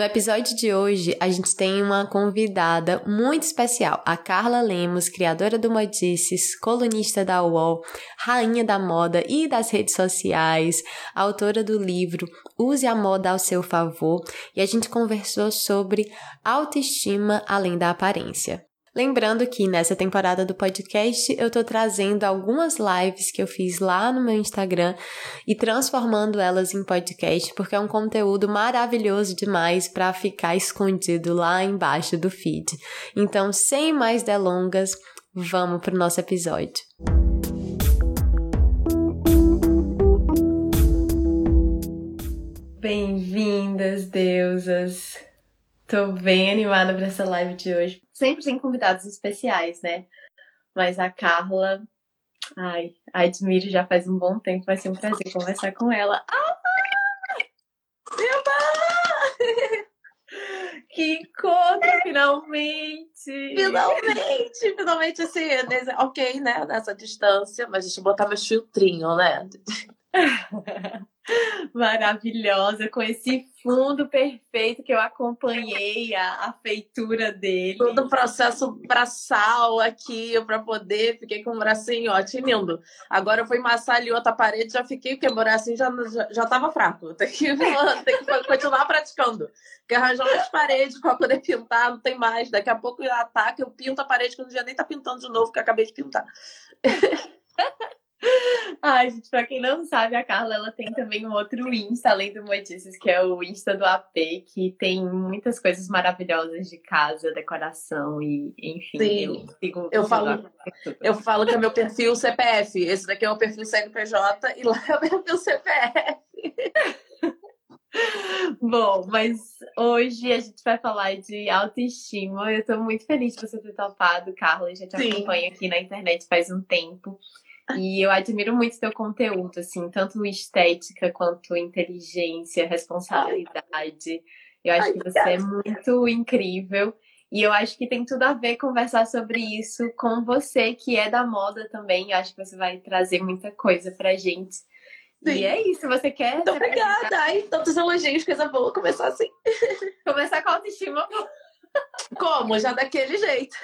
No episódio de hoje, a gente tem uma convidada muito especial, a Carla Lemos, criadora do Modices, colunista da UOL, rainha da moda e das redes sociais, autora do livro Use a Moda ao Seu Favor, e a gente conversou sobre autoestima além da aparência. Lembrando que nessa temporada do podcast eu tô trazendo algumas lives que eu fiz lá no meu Instagram e transformando elas em podcast, porque é um conteúdo maravilhoso demais para ficar escondido lá embaixo do feed. Então, sem mais delongas, vamos pro nosso episódio. Bem-vindas, deusas! Tô bem animada para essa live de hoje. Sempre tem convidados especiais, né? Mas a Carla, ai, a admiro já faz um bom tempo. Vai ser um prazer conversar com ela. Ah! Eba! Que encontro, finalmente! Finalmente! Finalmente, assim, ok, né? Nessa distância, mas eu botar meu filtrinho, né? Maravilhosa, com esse fundo perfeito que eu acompanhei a, a feitura dele. Todo o processo braçal aqui para poder, fiquei com o bracinho, ó, lindo. Agora eu fui massar ali outra parede, já fiquei, porque o bracinho já, já, já tava fraco. Tem que, tem que continuar praticando. Porque arranjar umas paredes para poder pintar, não tem mais. Daqui a pouco ataca, eu pinto a parede que eu já nem tá pintando de novo, porque acabei de pintar. Ai, gente, pra quem não sabe, a Carla ela tem também um outro Insta, além do Notícias, que é o Insta do AP, que tem muitas coisas maravilhosas de casa, decoração e, enfim. Sim. Eu, sigo, eu, falo, eu falo que é meu perfil CPF. Esse daqui é o perfil CNPJ e lá é o perfil CPF. Bom, mas hoje a gente vai falar de autoestima. Eu tô muito feliz de você ter topado, Carla. Eu já te Sim. acompanho aqui na internet faz um tempo. E eu admiro muito teu conteúdo, assim, tanto estética quanto inteligência, responsabilidade. Eu acho que você é muito incrível. E eu acho que tem tudo a ver conversar sobre isso com você, que é da moda também. Eu acho que você vai trazer muita coisa pra gente. Sim. E é isso, você quer. Muito obrigada. Ai, tantos elogios, coisa boa. Começar assim. Começar com a autoestima. Como? Já daquele jeito.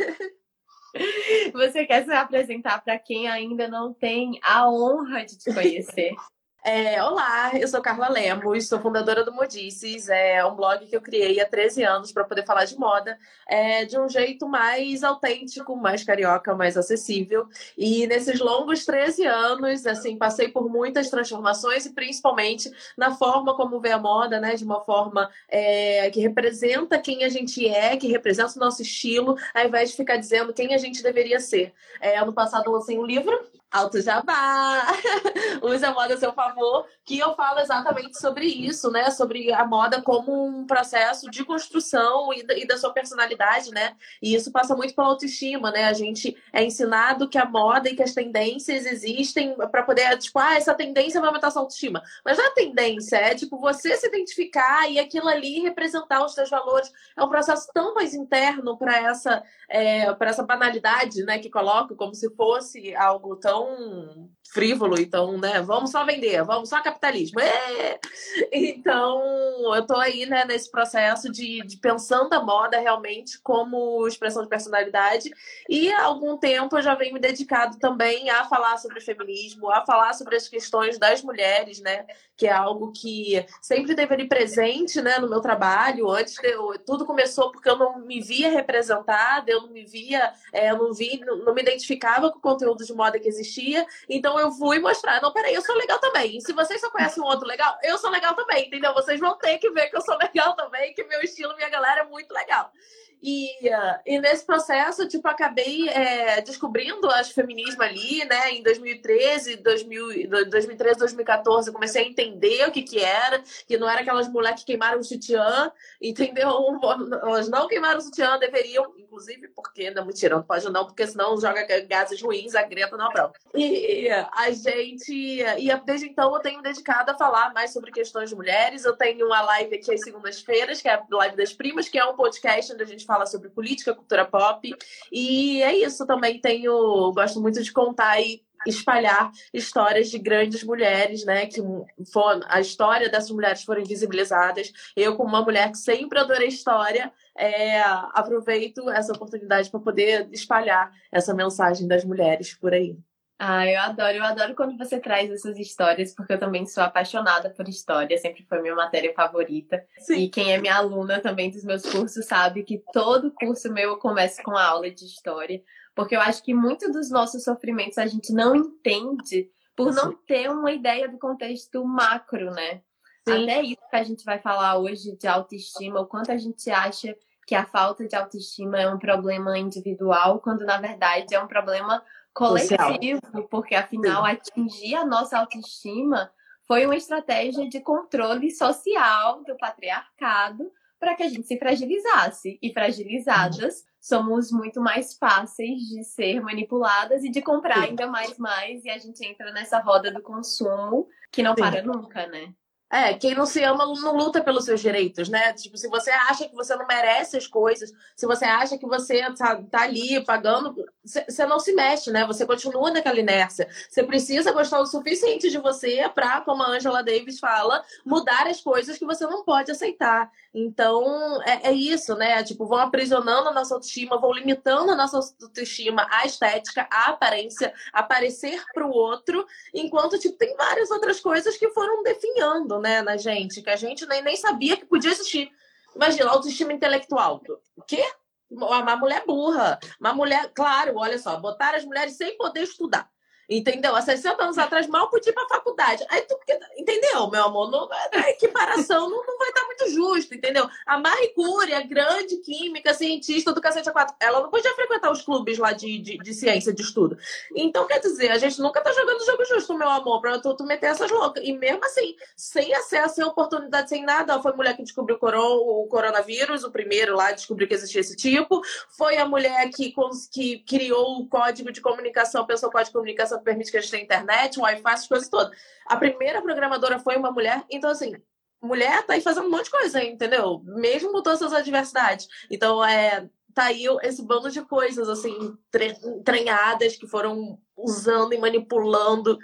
Você quer se apresentar para quem ainda não tem a honra de te conhecer? É, olá, eu sou Carla Lemos, sou fundadora do Modices, é um blog que eu criei há 13 anos para poder falar de moda é, de um jeito mais autêntico, mais carioca, mais acessível. E nesses longos 13 anos, assim, passei por muitas transformações e principalmente na forma como vê a moda, né, de uma forma é, que representa quem a gente é, que representa o nosso estilo, ao invés de ficar dizendo quem a gente deveria ser. É, ano passado eu lancei um livro Alto Jabá! Use a moda a seu favor, que eu falo exatamente sobre isso, né? Sobre a moda como um processo de construção e da, e da sua personalidade, né? E isso passa muito pela autoestima, né? A gente é ensinado que a moda e que as tendências existem para poder, tipo, ah, essa tendência vai aumentar sua autoestima. Mas não é tendência, é tipo você se identificar e aquilo ali representar os seus valores. É um processo tão mais interno para essa, é, para essa banalidade, né? Que coloca como se fosse algo tão tão frívolo, então, né? Vamos só vender, vamos só capitalismo. É! Então, eu tô aí, né, nesse processo de, de pensando a moda realmente como expressão de personalidade. E há algum tempo eu já venho me dedicado também a falar sobre feminismo, a falar sobre as questões das mulheres, né? Que é algo que sempre teve ali presente, né, no meu trabalho. Antes de eu, tudo começou porque eu não me via representada, eu não me via, é, eu não vi, não, não me identificava com o conteúdo de moda que existia. Então eu fui mostrar, não, peraí, eu sou legal também. Se vocês só conhecem um outro legal, eu sou legal também, entendeu? Vocês vão ter que ver que eu sou legal também, que meu estilo, minha galera é muito legal. E, e nesse processo, tipo, acabei é, descobrindo as feminismo ali, né? Em 2013, 2000, 2013, 2014, eu comecei a entender o que que era, que não era aquelas mulheres que queimaram o sutiã, entendeu? Elas não queimaram o sutiã, deveriam, inclusive, porque, não, mentira, não pode não, porque senão joga gases ruins, a Greta não aprova. E a gente, e desde então eu tenho dedicado a falar mais sobre questões de mulheres, eu tenho uma live aqui às segundas-feiras, que é a Live das Primas, que é um podcast onde a gente fala sobre política, cultura pop. E é isso, também tenho. Gosto muito de contar e espalhar histórias de grandes mulheres, né? Que for, a história dessas mulheres foram visibilizadas. Eu, como uma mulher que sempre adorei história, é, aproveito essa oportunidade para poder espalhar essa mensagem das mulheres por aí. Ah, eu adoro, eu adoro quando você traz essas histórias, porque eu também sou apaixonada por história, sempre foi minha matéria favorita. Sim. E quem é minha aluna também dos meus cursos sabe que todo curso meu eu começo com a aula de história, porque eu acho que muito dos nossos sofrimentos a gente não entende por não ter uma ideia do contexto macro, né? Sim. Até isso que a gente vai falar hoje de autoestima, o quanto a gente acha que a falta de autoestima é um problema individual, quando na verdade é um problema coletivo, Social. porque afinal Sim. atingir a nossa autoestima foi uma estratégia de controle social do patriarcado para que a gente se fragilizasse. E fragilizadas somos muito mais fáceis de ser manipuladas e de comprar Sim. ainda mais mais e a gente entra nessa roda do consumo que não Sim. para nunca, né? É, quem não se ama não luta pelos seus direitos, né? Tipo, se você acha que você não merece as coisas, se você acha que você tá, tá ali pagando, você não se mexe, né? Você continua naquela inércia. Você precisa gostar o suficiente de você para, como a Angela Davis fala, mudar as coisas que você não pode aceitar. Então, é, é isso, né? Tipo, vão aprisionando a nossa autoestima, vão limitando a nossa autoestima, a estética, a aparência, a parecer pro outro, enquanto, tipo, tem várias outras coisas que foram definhando né, na gente, que a gente nem, nem sabia que podia existir. Imagina, autoestima intelectual. O quê? Uma mulher burra. Uma mulher, claro, olha só, botar as mulheres sem poder estudar. Entendeu? Há 60 anos atrás mal podia ir pra faculdade. Aí tu, entendeu, meu amor? Não, a equiparação não, não vai estar muito justo, entendeu? A Marie Curie, a grande química, cientista do cacete A4, ela não podia frequentar os clubes lá de, de, de, ciência, de estudo. Então, quer dizer, a gente nunca tá jogando jogo justo, meu amor, pra tu, tu meter essas loucas. E mesmo assim, sem acesso, sem oportunidade, sem nada, foi a mulher que descobriu o coronavírus, o primeiro lá, descobriu que existia esse tipo. Foi a mulher que, que criou o código de comunicação, pensou o código de comunicação permite que a gente tenha internet, Wi-Fi, essas coisas todas. A primeira programadora foi uma mulher, então assim, mulher tá aí fazendo um monte de coisa, entendeu? Mesmo com todas essas adversidades. Então, é, tá aí esse bando de coisas, assim, treinhadas que foram usando e manipulando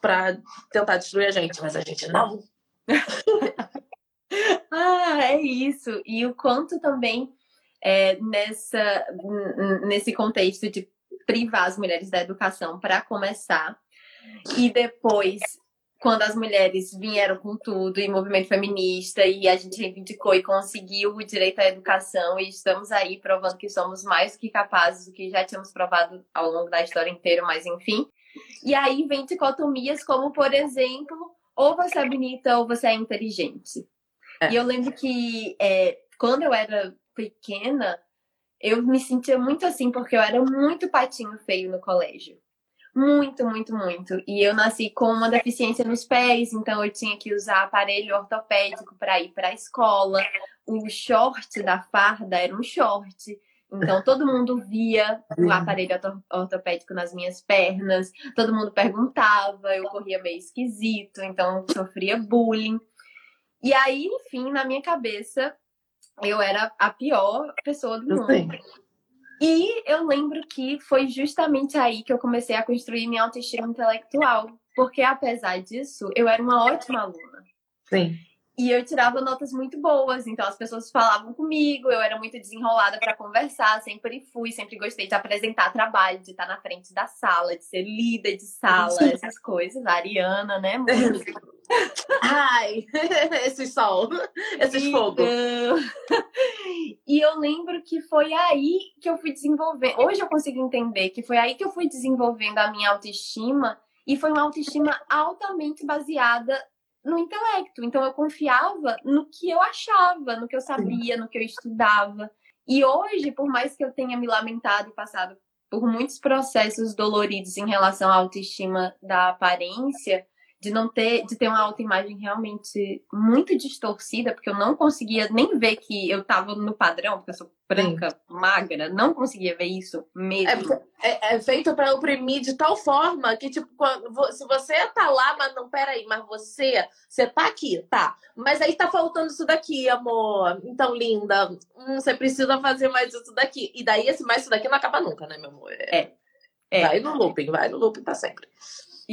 para tentar destruir a gente, mas a gente não. ah, é isso. E o quanto também é, nessa, nesse contexto de privar as mulheres da educação para começar. E depois, quando as mulheres vieram com tudo e movimento feminista e a gente reivindicou e conseguiu o direito à educação e estamos aí provando que somos mais que capazes do que já tínhamos provado ao longo da história inteira, mas enfim. E aí vem dicotomias como, por exemplo, ou você é bonita ou você é inteligente. É. E eu lembro que é, quando eu era pequena, eu me sentia muito assim porque eu era muito patinho feio no colégio. Muito, muito, muito. E eu nasci com uma deficiência nos pés, então eu tinha que usar aparelho ortopédico para ir para a escola. O short da farda era um short. Então todo mundo via o aparelho ortopédico nas minhas pernas, todo mundo perguntava, eu corria meio esquisito, então sofria bullying. E aí, enfim, na minha cabeça, eu era a pior pessoa do mundo. E eu lembro que foi justamente aí que eu comecei a construir minha autoestima intelectual. Porque, apesar disso, eu era uma ótima aluna. Sim. E eu tirava notas muito boas, então as pessoas falavam comigo, eu era muito desenrolada para conversar, sempre fui, sempre gostei de apresentar trabalho, de estar na frente da sala, de ser líder de sala, essas coisas. A Ariana, né? Ai, esse sol, esse então... fogo. E eu lembro que foi aí que eu fui desenvolver. Hoje eu consigo entender que foi aí que eu fui desenvolvendo a minha autoestima e foi uma autoestima altamente baseada no intelecto. Então eu confiava no que eu achava, no que eu sabia, no que eu estudava. E hoje, por mais que eu tenha me lamentado e passado por muitos processos doloridos em relação à autoestima da aparência, de não ter, de ter uma autoimagem realmente muito distorcida, porque eu não conseguia nem ver que eu tava no padrão, porque eu sou branca, Sim. magra, não conseguia ver isso mesmo. É, é, é feito para oprimir de tal forma que, tipo, quando, se você tá lá, mas não, peraí, mas você, você tá aqui, tá. Mas aí tá faltando isso daqui, amor. Então, linda, hum, você precisa fazer mais isso daqui. E daí, esse mais isso daqui não acaba nunca, né, meu amor? É. é. é. Vai no looping, vai no looping pra sempre.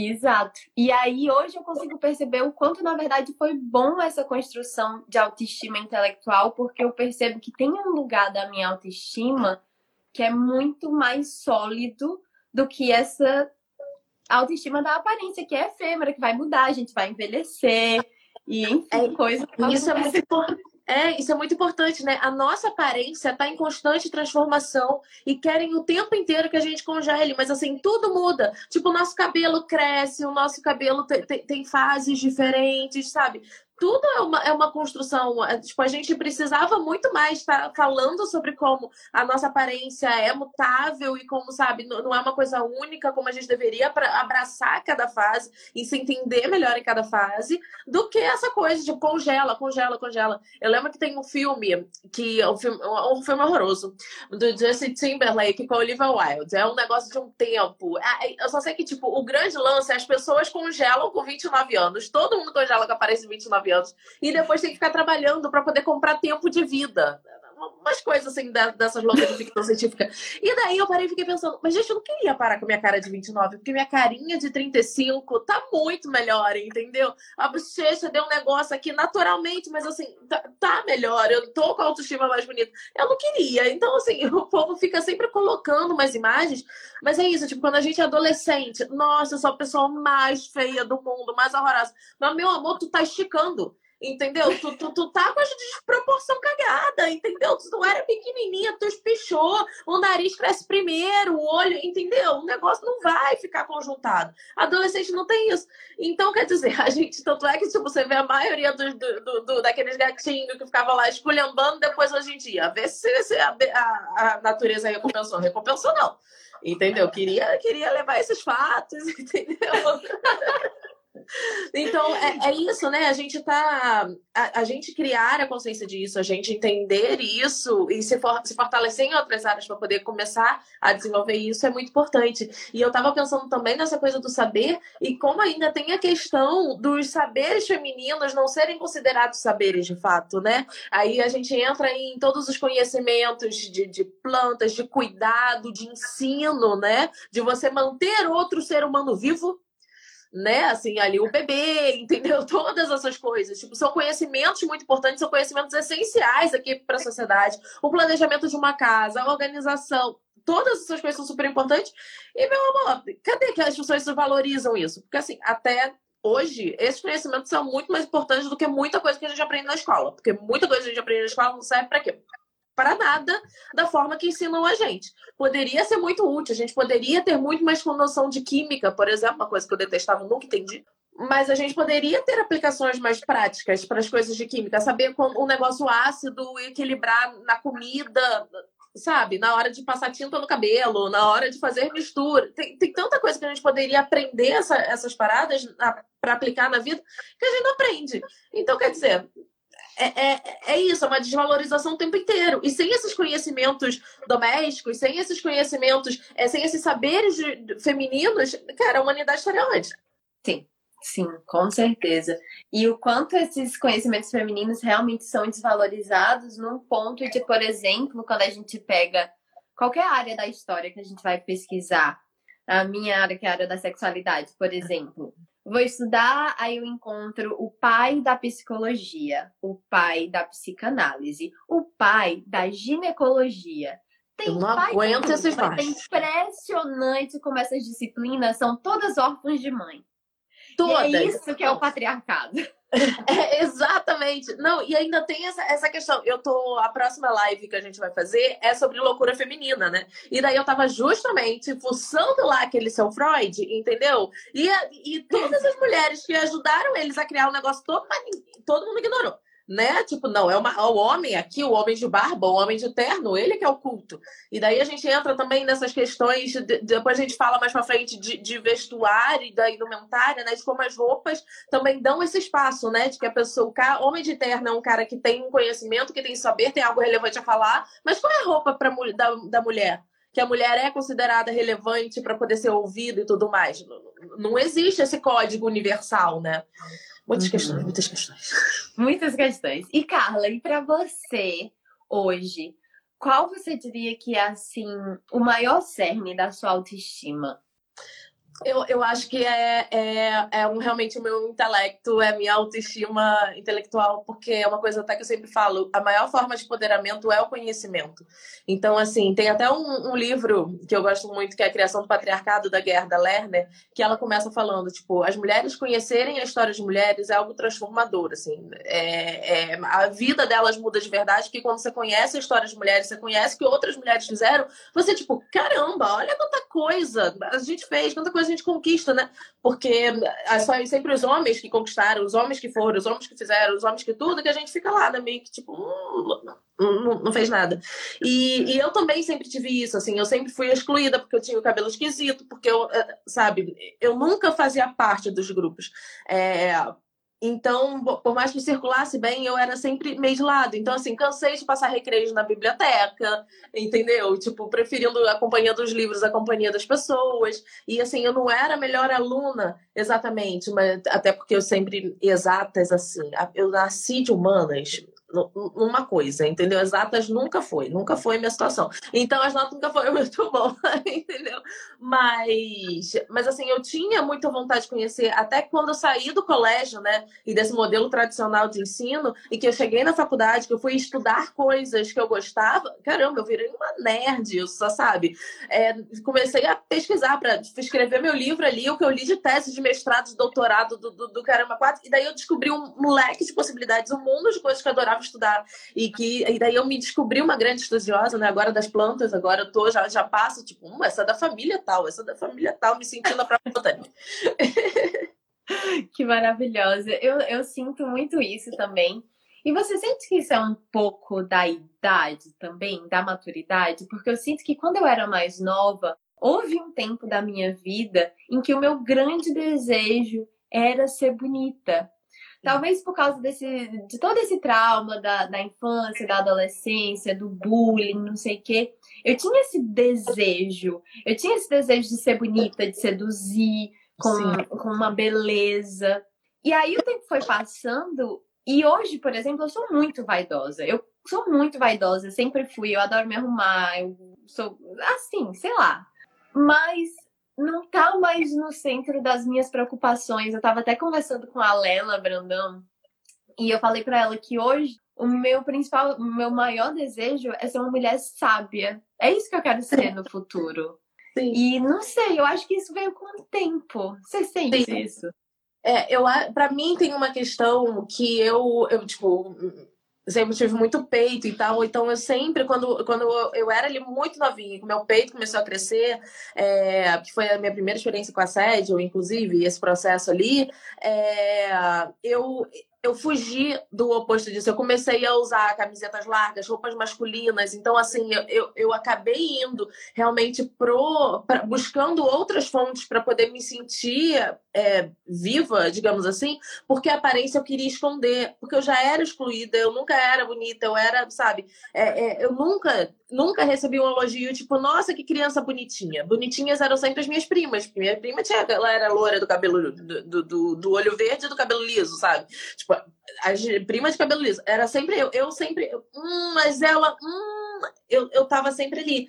Exato. E aí hoje eu consigo perceber o quanto, na verdade, foi bom essa construção de autoestima intelectual, porque eu percebo que tem um lugar da minha autoestima que é muito mais sólido do que essa autoestima da aparência, que é efêmera, que vai mudar, a gente vai envelhecer, e enfim, é, coisa. Isso é muito importante. É, isso é muito importante, né? A nossa aparência está em constante transformação e querem o tempo inteiro que a gente congele, mas assim, tudo muda. Tipo, o nosso cabelo cresce, o nosso cabelo tem, tem, tem fases diferentes, sabe? Tudo é uma, é uma construção. É, tipo, a gente precisava muito mais estar tá falando sobre como a nossa aparência é mutável e como, sabe, não é uma coisa única, como a gente deveria para abraçar cada fase e se entender melhor em cada fase, do que essa coisa de congela, congela, congela. Eu lembro que tem um filme que é um filme, um filme horroroso do Justin Timberlake com a Olivia Wilde. É um negócio de um tempo. É, eu só sei que, tipo, o grande lance é as pessoas congelam com 29 anos. Todo mundo congela com aparência de 29 anos. E depois tem que ficar trabalhando para poder comprar tempo de vida umas coisas assim dessas loucas de ficção científica. E daí eu parei e fiquei pensando, mas gente, eu não queria parar com minha cara de 29, porque minha carinha de 35 tá muito melhor, entendeu? A bochecha deu um negócio aqui naturalmente, mas assim, tá, tá melhor, eu tô com a autoestima mais bonita. Eu não queria. Então, assim, o povo fica sempre colocando umas imagens, mas é isso, tipo, quando a gente é adolescente, nossa, eu sou a pessoa mais feia do mundo, mais horrorosa. Mas, meu amor, tu tá esticando. Entendeu? Tu, tu, tu tá com a desproporção cagada, entendeu? Tu não era pequenininha, tu espichou, o nariz cresce primeiro, o olho, entendeu? O negócio não vai ficar conjuntado. Adolescente não tem isso. Então, quer dizer, a gente, tanto é que tipo, você vê a maioria do, do, do daqueles gatinhos que ficavam lá esculhambando depois hoje em dia. Vê se, se a, a, a natureza recompensou. Recompensou, não. Entendeu? Queria, queria levar esses fatos, entendeu? Então, é, é, isso, né? A gente tá. A, a, gente criar a consciência disso, a gente entender isso e se, for, se fortalecer em outras áreas para poder começar a desenvolver isso é muito importante. E eu tava pensando também nessa coisa do saber e como ainda tem a questão dos saberes femininos não serem considerados saberes de fato, né? Aí a gente entra em todos os conhecimentos de, de plantas, de cuidado, de ensino, né? De você manter outro ser humano vivo né? Assim, ali o bebê, entendeu? Todas essas coisas. Tipo, são conhecimentos muito importantes, são conhecimentos essenciais aqui para a sociedade. O planejamento de uma casa, a organização, todas essas coisas são super importantes. E, meu amor, cadê que as pessoas valorizam isso? Porque, assim, até hoje, esses conhecimentos são muito mais importantes do que muita coisa que a gente aprende na escola. Porque muita coisa que a gente aprende na escola não serve para quê? Para nada da forma que ensinam a gente. Poderia ser muito útil, a gente poderia ter muito mais noção de química, por exemplo, uma coisa que eu detestava, nunca entendi. Mas a gente poderia ter aplicações mais práticas para as coisas de química, saber como um negócio ácido equilibrar na comida, sabe? Na hora de passar tinta no cabelo, na hora de fazer mistura. Tem, tem tanta coisa que a gente poderia aprender essa, essas paradas para aplicar na vida que a gente não aprende. Então, quer dizer, é, é, é isso, é uma desvalorização o tempo inteiro. E sem esses conhecimentos domésticos, sem esses conhecimentos, é, sem esses saberes femininos, cara, a humanidade estaria onde? Sim, sim, com certeza. E o quanto esses conhecimentos femininos realmente são desvalorizados num ponto de, por exemplo, quando a gente pega qualquer área da história que a gente vai pesquisar, a minha área, que é a área da sexualidade, por exemplo Vou estudar, aí eu encontro o pai da psicologia, o pai da psicanálise, o pai da ginecologia. Tem eu não aguento esses É impressionante como essas disciplinas são todas órfãs de mãe. Todas. E é isso que é o patriarcado. É, exatamente. Não, e ainda tem essa, essa questão. Eu tô. A próxima live que a gente vai fazer é sobre loucura feminina, né? E daí eu tava justamente fuçando lá aquele seu Freud, entendeu? E, e todas as mulheres que ajudaram eles a criar o um negócio todo, todo mundo ignorou né? Tipo, não, é uma, o homem aqui, o homem de barba, o homem de terno, ele que é o culto. E daí a gente entra também nessas questões, de, depois a gente fala mais pra frente de, de vestuário e da indumentária, né? De como as roupas também dão esse espaço, né? De que a pessoa, o cara, homem de terno é um cara que tem um conhecimento, que tem saber, tem algo relevante a falar, mas qual é a roupa pra, da, da mulher? que a mulher é considerada relevante para poder ser ouvida e tudo mais. Não existe esse código universal, né? Muitas uhum. questões, muitas questões. Muitas questões. E Carla, e para você hoje, qual você diria que é assim o maior cerne da sua autoestima? Eu, eu acho que é, é, é um, realmente o meu intelecto, é a minha autoestima intelectual, porque é uma coisa até que eu sempre falo, a maior forma de empoderamento é o conhecimento. Então, assim, tem até um, um livro que eu gosto muito, que é a Criação do Patriarcado, da Gerda Lerner, que ela começa falando, tipo, as mulheres conhecerem a história de mulheres é algo transformador, assim. É, é, a vida delas muda de verdade, que quando você conhece a história de mulheres, você conhece o que outras mulheres fizeram, você, tipo, caramba, olha quanta coisa a gente fez, quanta coisa gente conquista, né? Porque são sempre os homens que conquistaram, os homens que foram, os homens que fizeram, os homens que tudo, que a gente fica lá, né? Meio que tipo, hum, não, não, fez nada. E, e eu também sempre tive isso, assim, eu sempre fui excluída porque eu tinha o cabelo esquisito, porque eu, eh, sabe, eu nunca fazia parte dos grupos. É, então, por mais que circulasse bem, eu era sempre meio de lado. Então, assim, cansei de passar recreios na biblioteca, entendeu? Tipo, preferindo a companhia dos livros a companhia das pessoas. E, assim, eu não era a melhor aluna exatamente, mas até porque eu sempre, exatas, assim, eu nasci de humanas, numa coisa, entendeu? Exatas nunca foi, nunca foi minha situação. Então as notas nunca foram muito boas, entendeu? Mas, mas assim, eu tinha muita vontade de conhecer, até quando eu saí do colégio, né, e desse modelo tradicional de ensino, e que eu cheguei na faculdade, que eu fui estudar coisas que eu gostava, caramba, eu virei uma nerd, eu só sabe. É, comecei a pesquisar para escrever meu livro ali, o que eu li de tese de mestrado, de doutorado do, do, do Caramba 4, e daí eu descobri um leque de possibilidades, um mundo de coisas que eu adorava estudar. E que e daí eu me descobri uma grande estudiosa, né? Agora das plantas, agora eu tô, já, já passo, tipo, hum, essa é da família tal, essa é da família tal, me sentindo a própria botânica. que maravilhosa. Eu, eu sinto muito isso também. E você sente que isso é um pouco da idade também, da maturidade? Porque eu sinto que quando eu era mais nova, houve um tempo da minha vida em que o meu grande desejo era ser bonita. Talvez por causa desse, de todo esse trauma da, da infância, da adolescência, do bullying, não sei o quê. Eu tinha esse desejo. Eu tinha esse desejo de ser bonita, de seduzir com, com uma beleza. E aí o tempo foi passando. E hoje, por exemplo, eu sou muito vaidosa. Eu sou muito vaidosa, sempre fui. Eu adoro me arrumar. Eu sou assim, sei lá. Mas não tá mais no centro das minhas preocupações. Eu tava até conversando com a Lela Brandão e eu falei para ela que hoje o meu principal, o meu maior desejo é ser uma mulher sábia. É isso que eu quero ser no futuro. Sim. E não sei, eu acho que isso veio com o tempo. Você sente Sim. isso? É, eu para mim tem uma questão que eu, eu tipo, sempre tive muito peito e tal, então eu sempre, quando, quando eu era ali muito novinha, que meu peito começou a crescer, é, que foi a minha primeira experiência com assédio, inclusive, esse processo ali, é, eu, eu fugi do oposto disso. Eu comecei a usar camisetas largas, roupas masculinas. Então, assim, eu, eu, eu acabei indo realmente pro, pra, buscando outras fontes para poder me sentir é, viva, digamos assim, porque a aparência eu queria esconder, porque eu já era excluída, eu nunca era bonita, eu era, sabe, é, é, eu nunca nunca recebi um elogio tipo, nossa, que criança bonitinha. Bonitinhas eram sempre as minhas primas. Minha prima tinha, ela era loura do cabelo, do, do, do olho verde e do cabelo liso, sabe? Tipo, as primas de cabelo liso. Era sempre eu. Eu sempre, hum, mas ela, hum, eu, eu tava sempre ali.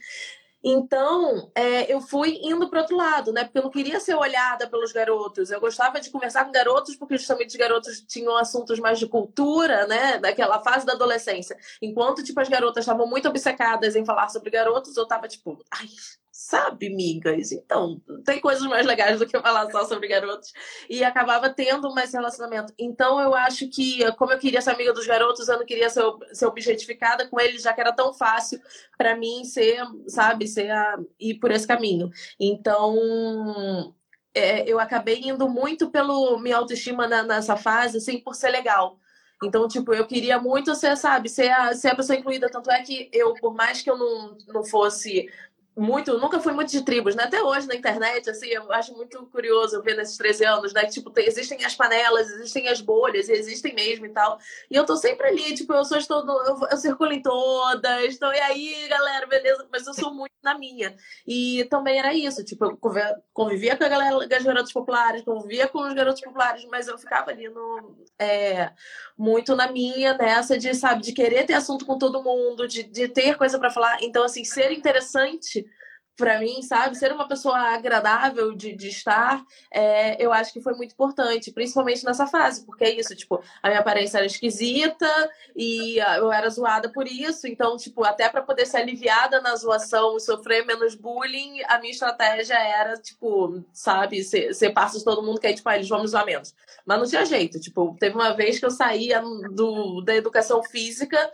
Então, é, eu fui indo para outro lado, né? Porque eu não queria ser olhada pelos garotos. Eu gostava de conversar com garotos, porque justamente os garotos tinham assuntos mais de cultura, né? Daquela fase da adolescência. Enquanto, tipo, as garotas estavam muito obcecadas em falar sobre garotos, eu tava, tipo, ai, sabe, migas? Então, tem coisas mais legais do que falar só sobre garotos. E acabava tendo mais relacionamento. Então, eu acho que, como eu queria ser amiga dos garotos, eu não queria ser, ser objetificada com eles, já que era tão fácil para mim ser, sabe, ser a, ir por esse caminho. Então, é, eu acabei indo muito pelo minha autoestima na, nessa fase, assim, por ser legal. Então, tipo, eu queria muito ser, sabe, ser a, ser a pessoa incluída. Tanto é que eu, por mais que eu não, não fosse muito, nunca fui muito de tribos, né? Até hoje na internet, assim, eu acho muito curioso ver nesses 13 anos, né? Que, tipo, tem, existem as panelas, existem as bolhas, existem mesmo e tal. E eu tô sempre ali, tipo, eu sou todo, eu, eu circulo em todas, então, e aí, galera, beleza, mas eu sou muito na minha. E também era isso, tipo, eu convivia com a galera das garotos populares, convivia com os garotos populares, mas eu ficava ali no. É, muito na minha, nessa de, sabe, de querer ter assunto com todo mundo, de, de ter coisa para falar. Então, assim, ser interessante para mim, sabe? Ser uma pessoa agradável de, de estar, é, eu acho que foi muito importante, principalmente nessa fase, porque é isso, tipo, a minha aparência era esquisita e eu era zoada por isso, então, tipo, até para poder ser aliviada na zoação e sofrer menos bullying, a minha estratégia era, tipo, sabe, ser, ser parte de todo mundo que aí, tipo, ah, eles vão me zoar menos. Mas não tinha jeito, tipo, teve uma vez que eu saía do, da educação física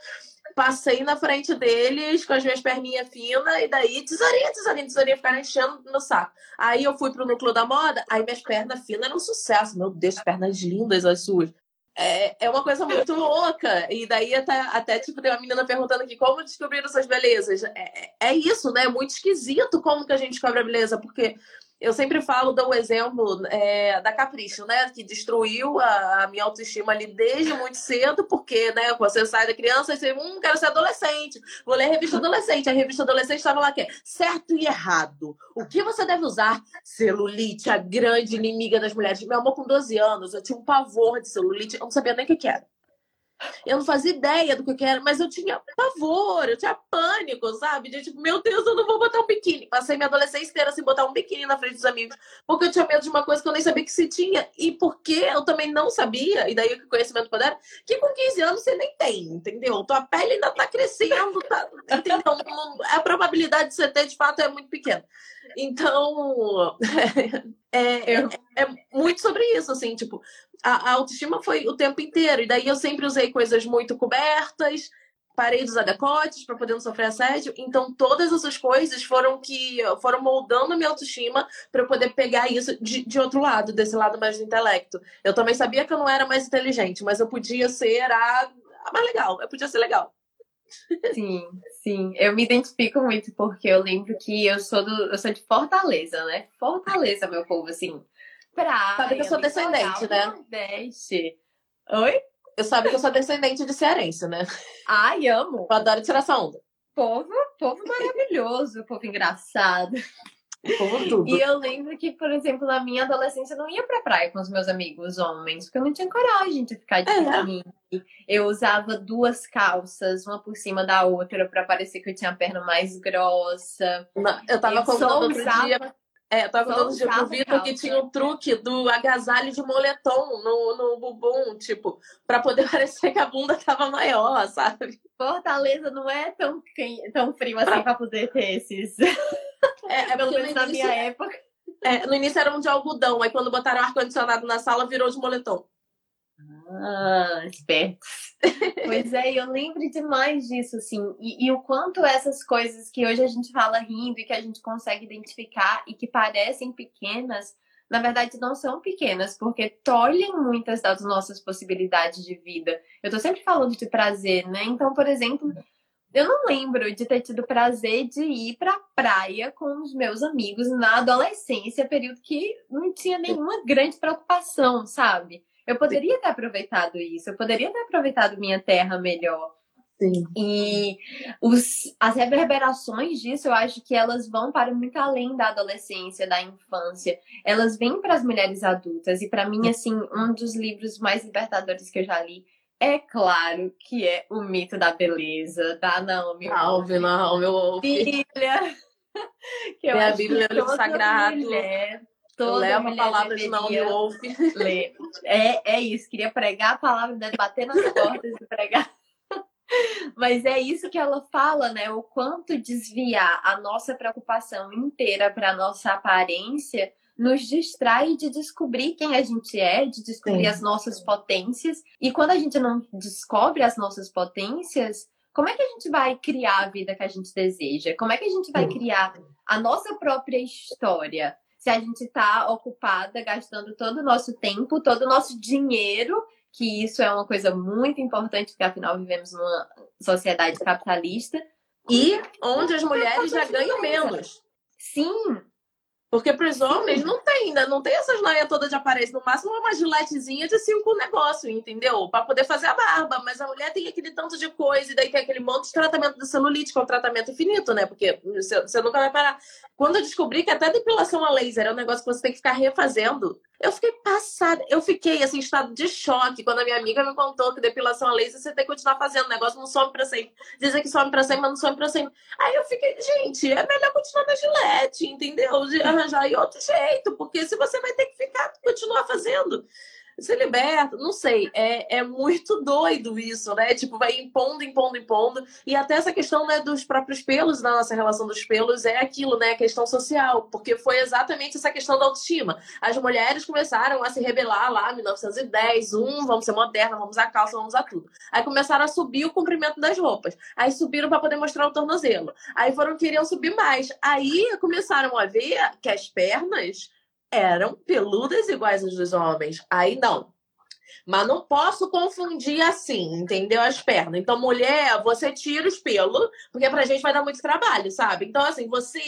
passei na frente deles com as minhas perninhas finas, e daí tesourinha, tesourinha, tesourinha, ficaram enchendo no saco. Aí eu fui pro núcleo da moda, aí minhas pernas finas eram um sucesso. Meu Deus, pernas lindas as suas. É, é uma coisa muito louca. E daí até, até tipo, tem uma menina perguntando aqui como descobriram suas belezas. É, é, é isso, né? É muito esquisito como que a gente descobre a beleza, porque eu sempre falo, dou o exemplo é, da Capricho, né? Que destruiu a, a, minha autoestima ali desde muito cedo, porque, né, você sai da criança e você, hum, quero ser adolescente, vou ler a revista adolescente. A revista adolescente estava lá que é certo e errado. O que você deve usar? Celulite, a grande inimiga das mulheres. Meu amor, com 12 anos, eu tinha um pavor de celulite, eu não sabia nem o que, que era. Eu não fazia ideia do que eu era, mas eu tinha pavor, eu tinha pânico, sabe? De tipo, meu Deus, eu não vou botar um biquíni. Passei minha adolescência inteira sem botar um biquíni na frente dos amigos, porque eu tinha medo de uma coisa que eu nem sabia que se tinha. E porque eu também não sabia, e daí o conhecimento poder, que com 15 anos você nem tem, entendeu? Tua pele ainda tá crescendo, tá, entendeu? A probabilidade de você ter, de fato, é muito pequena. Então, é, é, é, é, muito sobre isso, assim, tipo, a, a, autoestima foi o tempo inteiro, e daí eu sempre usei coisas muito cobertas, parei de usar decotes para poder não sofrer assédio, então todas essas coisas foram que foram moldando a minha autoestima para eu poder pegar isso de, de outro lado, desse lado mais do intelecto. Eu também sabia que eu não era mais inteligente, mas eu podia ser a, a mais legal, eu podia ser legal. Sim, sim. Eu me identifico muito porque eu lembro que eu sou do, eu sou de Fortaleza, né? Fortaleza, meu povo, assim. Praia, sabe que eu sou descendente, né? Nordeste. Oi? Eu sabe que eu sou descendente de cearense, né? Ai, amo. Eu adoro tirar essa onda. Povo, povo maravilhoso, povo engraçado. E eu lembro que, por exemplo, na minha adolescência eu não ia pra praia com os meus amigos homens, porque eu não tinha coragem de ficar de biquíni. É. Eu usava duas calças, uma por cima da outra, para parecer que eu tinha a perna mais grossa. Não, eu tava contando outro usava... dia. É, eu tava outro dia pro Vitor que tinha um truque do agasalho de moletom no, no bumbum, tipo, para poder parecer que a bunda tava maior, sabe? Fortaleza não é tão, tão frio assim pra, pra poder ter esses. É, é pelo menos na minha época. É, no início era um de algodão, aí quando botaram ar-condicionado na sala, virou de moletom. Ah, espertos. pois é, eu lembro demais disso, assim. E, e, o quanto essas coisas que hoje a gente fala rindo e que a gente consegue identificar e que parecem pequenas, na verdade não são pequenas, porque tolhem muitas das nossas possibilidades de vida. Eu tô sempre falando de prazer, né? Então, por exemplo, eu não lembro de ter tido prazer de ir pra praia com os meus amigos na adolescência, período que não tinha nenhuma grande preocupação, sabe? Eu poderia ter aproveitado isso, eu poderia ter aproveitado minha terra melhor. Sim. E os, as reverberações disso, eu acho que elas vão para muito além da adolescência, da infância. Elas vêm para as mulheres adultas. E para mim, assim, um dos livros mais libertadores que eu já li é claro que é o mito da beleza da Naomi Alve, Naomi Wolf. Filha, que eu a Bíblia, o sagrado. Mulher, toda Leva a palavra de Naomi Wolf. É, é isso, queria pregar a palavra, né? bater nas portas e pregar. Mas é isso que ela fala, né? O quanto desviar a nossa preocupação inteira para nossa aparência nos distrai de descobrir quem a gente é, de descobrir Sim. as nossas potências. E quando a gente não descobre as nossas potências, como é que a gente vai criar a vida que a gente deseja? Como é que a gente vai criar a nossa própria história? Se a gente está ocupada gastando todo o nosso tempo, todo o nosso dinheiro, que isso é uma coisa muito importante, porque afinal vivemos numa sociedade capitalista. E onde as mulheres já ganham menos. Sim, porque para os homens não tem ainda, não tem essas noias todas de aparência. No máximo uma giletezinha de cinco negócio, entendeu? Para poder fazer a barba. Mas a mulher tem aquele tanto de coisa, e daí tem aquele monte de tratamento de celulite, que é um tratamento infinito, né? Porque você nunca vai parar. Quando eu descobri que até depilação a laser é um negócio que você tem que ficar refazendo, eu fiquei passada. Eu fiquei, assim, em estado de choque quando a minha amiga me contou que depilação a laser você tem que continuar fazendo. O negócio não some pra sempre. Dizem que some pra sempre, mas não some pra sempre. Aí eu fiquei, gente, é melhor continuar na gilete, entendeu? Arranjar aí outro jeito, porque se você vai ter que ficar, continuar fazendo se liberta, não sei, é, é muito doido isso, né? Tipo, vai impondo, impondo, impondo. E até essa questão né, dos próprios pelos, na nossa relação dos pelos, é aquilo, né? A questão social, porque foi exatamente essa questão da autoestima. As mulheres começaram a se rebelar lá, 1910, um, vamos ser moderna, vamos usar calça, vamos usar tudo. Aí começaram a subir o comprimento das roupas. Aí subiram para poder mostrar o tornozelo. Aí foram, queriam subir mais. Aí começaram a ver que as pernas eram peludas iguais às dos homens. Aí não. Mas não posso confundir assim, entendeu? As pernas. Então, mulher, você tira os pelos, porque pra gente vai dar muito trabalho, sabe? Então, assim, você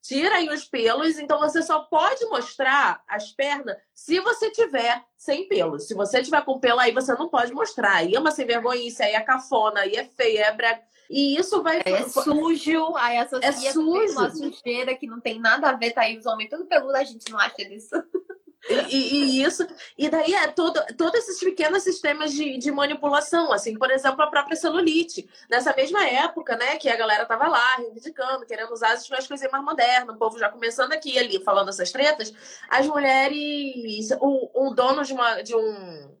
tira aí os pelos, então você só pode mostrar as pernas se você tiver sem pelos. Se você tiver com pelo, aí você não pode mostrar. Aí é uma sem vergonhice, aí é cafona, aí é feia, é brega. E isso vai. É sujo, aí associa é sujo. uma sujeira que não tem nada a ver, tá aí os homens tudo peludo, a gente não acha disso. E, e, isso, e daí é todo, todos esses pequenos sistemas de, de manipulação, assim, por exemplo, a própria celulite. Nessa mesma época, né, que a galera tava lá reivindicando, querendo usar as coisas mais modernas, o povo já começando aqui ali falando essas tretas, as mulheres, o, o dono de, uma, de um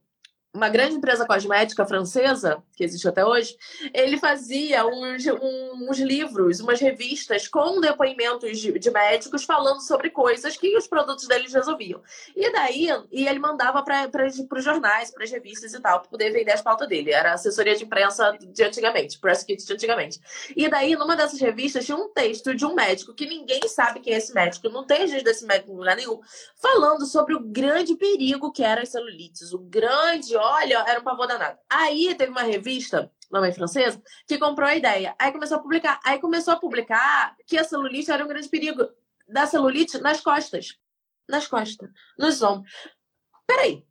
uma grande empresa cosmética francesa, que existe até hoje, ele fazia uns, uns livros, umas revistas com depoimentos de, de, médicos falando sobre coisas que os produtos deles resolviam. E daí, e ele mandava para os jornais, para as revistas e tal, para poder vender as pautas dele. Era assessoria de imprensa de antigamente, press kit de antigamente. E daí, numa dessas revistas, tinha um texto de um médico que ninguém sabe quem é esse médico, não tem registro desse médico em lugar nenhum, falando sobre o grande perigo que eram as celulites, o grande olha, era um pavor danado. Aí teve uma revista, não é francesa, que comprou a ideia. Aí começou a publicar. Aí começou a publicar que a celulite era um grande perigo da celulite nas costas. Nas costas. Nos ombros. Peraí.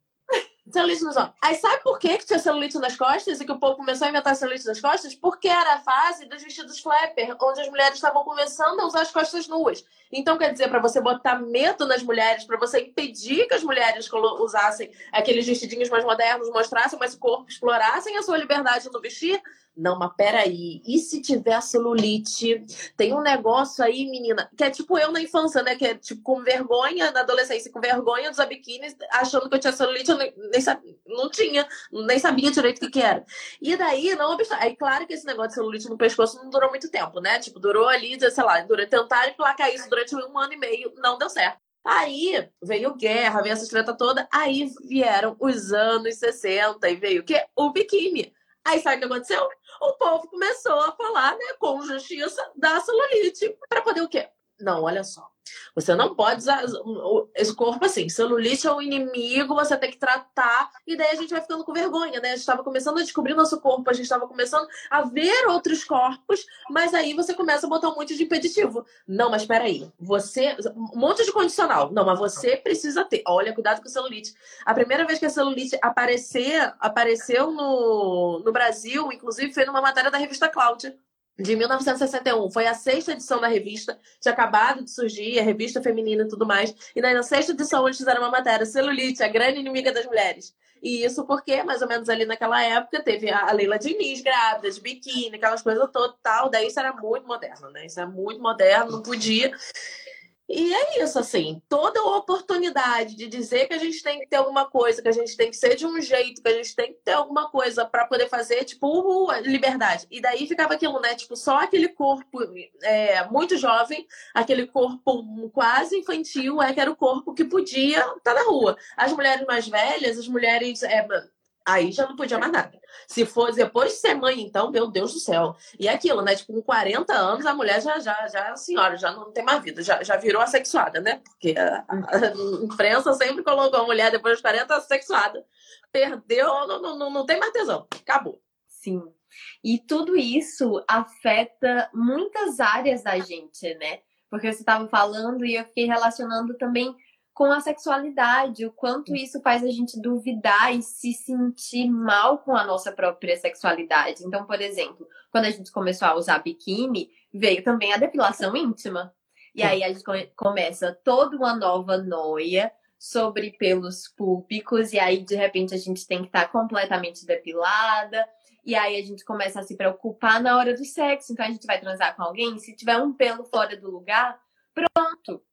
Celulite nos ombros. Aí sabe por que, que tinha celulite nas costas e que o povo começou a inventar celulite nas costas? Porque era a fase dos vestidos flapper, onde as mulheres estavam começando a usar as costas nuas. Então, quer dizer, para você botar medo nas mulheres, para você impedir que as mulheres usassem aqueles vestidinhos mais modernos, mostrassem mais corpo, explorassem a sua liberdade no vestir, não, mas peraí, e se tiver celulite? Tem um negócio aí, menina, que é tipo eu na infância, né? Que é tipo com vergonha, na adolescência, com vergonha usar biquíni, achando que eu tinha celulite, eu nem, nem sabia, não tinha, nem sabia direito o que, que era. E daí, não obstante, aí claro que esse negócio de celulite no pescoço não durou muito tempo, né? Tipo, durou ali, sei lá, durou, tentar emplacar isso durante um ano e meio, não deu certo. Aí veio guerra, veio essa treta toda, aí vieram os anos 60 e veio o quê? O biquíni. Aí sabe o que aconteceu? O povo começou a falar, né, com justiça da celulite. Para poder o quê? Não, olha só. Você não pode usar esse corpo assim. Celulite é um inimigo, você tem que tratar. E daí a gente vai ficando com vergonha, né? A gente estava começando a descobrir nosso corpo, a gente estava começando a ver outros corpos, mas aí você começa a botar um monte de impeditivo. Não, mas peraí. Você. Um monte de condicional. Não, mas você precisa ter. Olha, cuidado com celulite. A primeira vez que a celulite aparecer, apareceu no, no Brasil, inclusive foi numa matéria da revista Cláudia. De 1961. Foi a sexta edição da revista, tinha acabado de surgir, a revista feminina e tudo mais. E na sexta edição, eles fizeram uma matéria, celulite, a grande inimiga das mulheres. E isso porque, mais ou menos ali naquela época, teve a Leila Diniz grávida, de biquíni, aquelas coisas todas tal. Daí isso era muito moderno, né? Isso era muito moderno, não podia. E é isso, assim, toda oportunidade de dizer que a gente tem que ter alguma coisa, que a gente tem que ser de um jeito, que a gente tem que ter alguma coisa para poder fazer, tipo, liberdade. E daí ficava aquilo, né? Tipo, só aquele corpo é, muito jovem, aquele corpo quase infantil, é que era o corpo que podia estar tá na rua. As mulheres mais velhas, as mulheres é, Aí já não podia mais nada. Se for depois de ser mãe, então, meu Deus do céu. E é aquilo, né? Tipo, com 40 anos, a mulher já, já, já, senhora, já não tem mais vida, já, já virou assexuada, né? Porque a, a imprensa sempre colocou a mulher depois dos 40 assexuada. Perdeu, não, não, não, não tem mais tesão. Acabou. Sim. E tudo isso afeta muitas áreas da gente, né? Porque você estava falando e eu fiquei relacionando também com a sexualidade, o quanto isso faz a gente duvidar e se sentir mal com a nossa própria sexualidade. Então, por exemplo, quando a gente começou a usar biquíni, veio também a depilação íntima. E aí a gente começa toda uma nova noia sobre pelos públicos, e aí de repente a gente tem que estar completamente depilada. E aí a gente começa a se preocupar na hora do sexo. Então a gente vai transar com alguém, se tiver um pelo fora do lugar, pronto.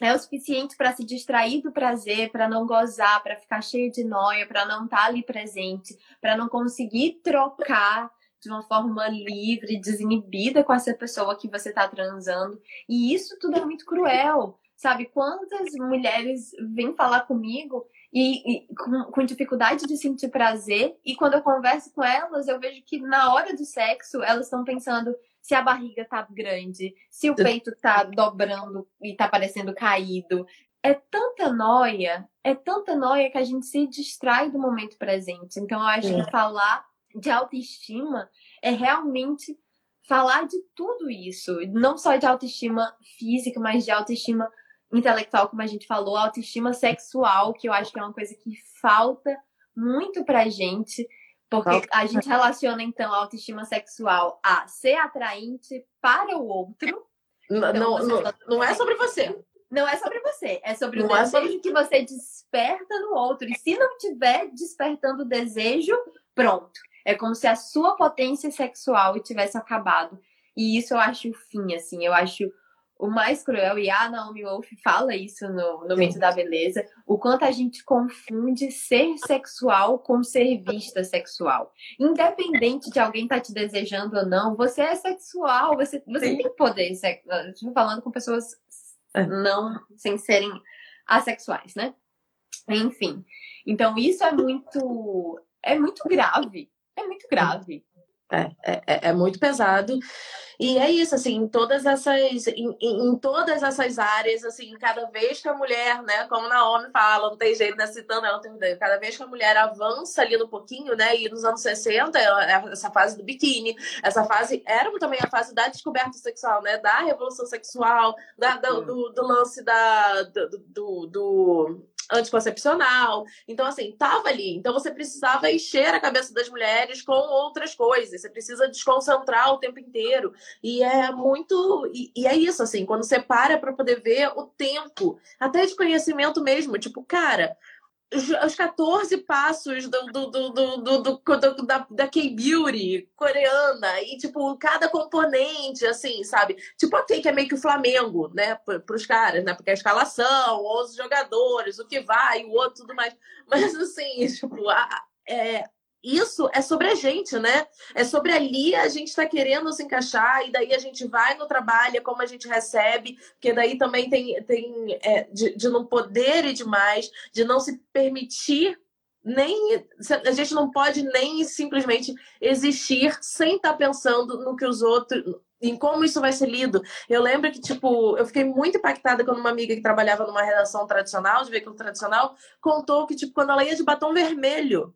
É o suficiente para se distrair do prazer, para não gozar, para ficar cheio de noia, para não estar tá ali presente, para não conseguir trocar de uma forma livre, desinibida com essa pessoa que você está transando. E isso tudo é muito cruel. Sabe, quantas mulheres vêm falar comigo e, e com, com, dificuldade de sentir prazer, e quando eu converso com elas, eu vejo que na hora do sexo elas estão pensando: se a barriga tá grande, se o peito tá dobrando e tá parecendo caído. É tanta noia, é tanta noia que a gente se distrai do momento presente. Então, eu acho é. que falar de autoestima é realmente falar de tudo isso. Não só de autoestima física, mas de autoestima intelectual, como a gente falou, autoestima sexual, que eu acho que é uma coisa que falta muito pra gente. Porque a gente relaciona, então, a autoestima sexual a ser atraente para o outro. Não, então, não, não, não é sobre você. Não é sobre você, é sobre não o desejo é sobre... que você desperta no outro. E se não tiver despertando o desejo, pronto. É como se a sua potência sexual tivesse acabado. E isso eu acho o fim, assim. Eu acho o mais cruel, e a Naomi Wolf fala isso no, no Mito da Beleza, o quanto a gente confunde ser sexual com ser vista sexual. Independente de alguém estar tá te desejando ou não, você é sexual, você, você tem poder. Estou falando com pessoas é. não, sem serem assexuais, né? Enfim. Então, isso é muito, é muito grave. É muito grave. É, é, é, é muito pesado. E é isso, assim, em todas essas, em, em, todas essas áreas, assim, cada vez que a mulher, né, como Naomi fala, não tem jeito, né, citando ela, tem cada vez que a mulher avança ali no pouquinho, né, e nos anos 60, essa fase do biquíni, essa fase era também a fase da descoberta sexual, né, da revolução sexual, da, do, do, do lance da, do, do, do anticoncepcional. Então, assim, tava ali. Então, você precisava encher a cabeça das mulheres com outras coisas. Você precisa desconcentrar o tempo inteiro. E é muito. E, e é isso, assim, quando você para para poder ver o tempo, até de conhecimento mesmo. Tipo, cara, os 14 passos do, do, do, do, do, da, da K-Beauty coreana e, tipo, cada componente, assim, sabe? Tipo, ok, que é meio que o Flamengo, né? Para os caras, né? Porque a escalação, os jogadores, o que vai, o outro, tudo mais. Mas, assim, tipo, a, é, isso é sobre a gente, né? É sobre ali a gente está querendo se encaixar e daí a gente vai no trabalho, é como a gente recebe, porque daí também tem, tem é, de, de não poder e demais, de não se permitir nem a gente não pode nem simplesmente existir sem estar tá pensando no que os outros em como isso vai ser lido. Eu lembro que, tipo, eu fiquei muito impactada quando uma amiga que trabalhava numa redação tradicional, de veículo tradicional, contou que, tipo, quando ela ia de batom vermelho,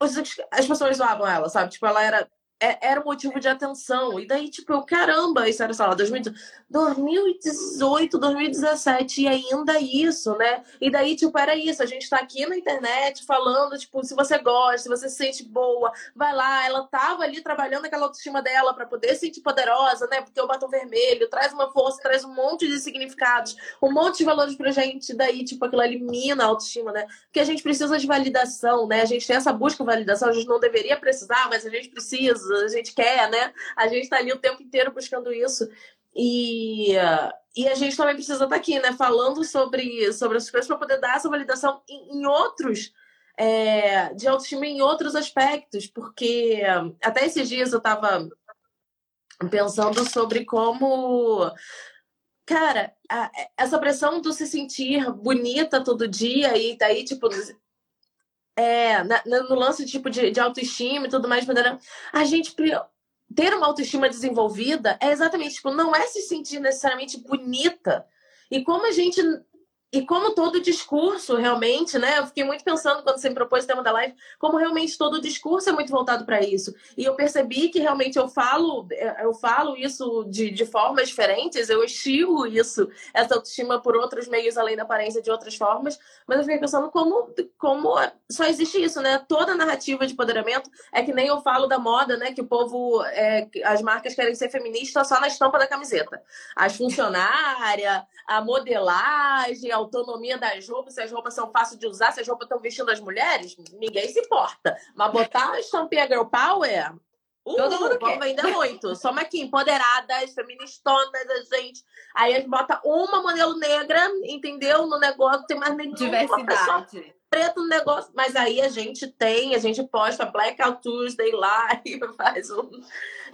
as pessoas zoavam ela, sabe? Tipo, ela era é, era motivo de atenção. E daí, tipo, eu, caramba, isso era, sei lá, 2018, 2017, e ainda isso, né? E daí, tipo, era isso. A gente tá aqui na internet falando, tipo, se você gosta, se você se sente boa, vai lá. Ela tava ali trabalhando aquela autoestima dela para poder se sentir poderosa, né? Porque o batom vermelho traz uma força, traz um monte de significados, um monte de valores pra gente. Daí, tipo, aquilo elimina a autoestima, né? Porque a gente precisa de validação, né? A gente tem essa busca de validação, a gente não deveria precisar, mas a gente precisa a gente quer, né? A gente está ali o tempo inteiro buscando isso. E, e a gente também precisa estar tá aqui, né? Falando sobre, sobre essas coisas para poder dar essa validação em, em outros. É, de autoestima em outros aspectos, porque até esses dias eu estava pensando sobre como cara, a, essa pressão do se sentir bonita todo dia e daí, tipo, é, na, no lance tipo de, de autoestima e tudo mais, a gente ter uma autoestima desenvolvida é exatamente tipo, não é se sentir necessariamente bonita. E como a gente e como todo discurso realmente, né? Eu fiquei muito pensando quando você me propôs o tema da live, como realmente todo discurso é muito voltado para isso. E eu percebi que realmente eu falo, eu falo isso de, de formas diferentes, eu estilo isso, essa autoestima por outros meios além da aparência de outras formas, mas eu fiquei pensando como, como só existe isso, né? Toda narrativa de empoderamento é que nem eu falo da moda, né? Que o povo, é, as marcas querem ser feministas só na estampa da camiseta. As funcionárias, a modelagem, a autonomia das roupas, se as roupas são fáceis de usar, se as roupas estão vestindo as mulheres, ninguém se importa. Mas botar estampinha Girl Power, uh, Todo mundo vão vender muito. Somos aqui, empoderadas, feministonas, a gente. Aí a gente bota uma modelo negra, entendeu? No negócio, tem mais nenhuma Diversidade. Preto no negócio. Mas aí a gente tem, a gente posta Blackout Tuesday lá e faz, um,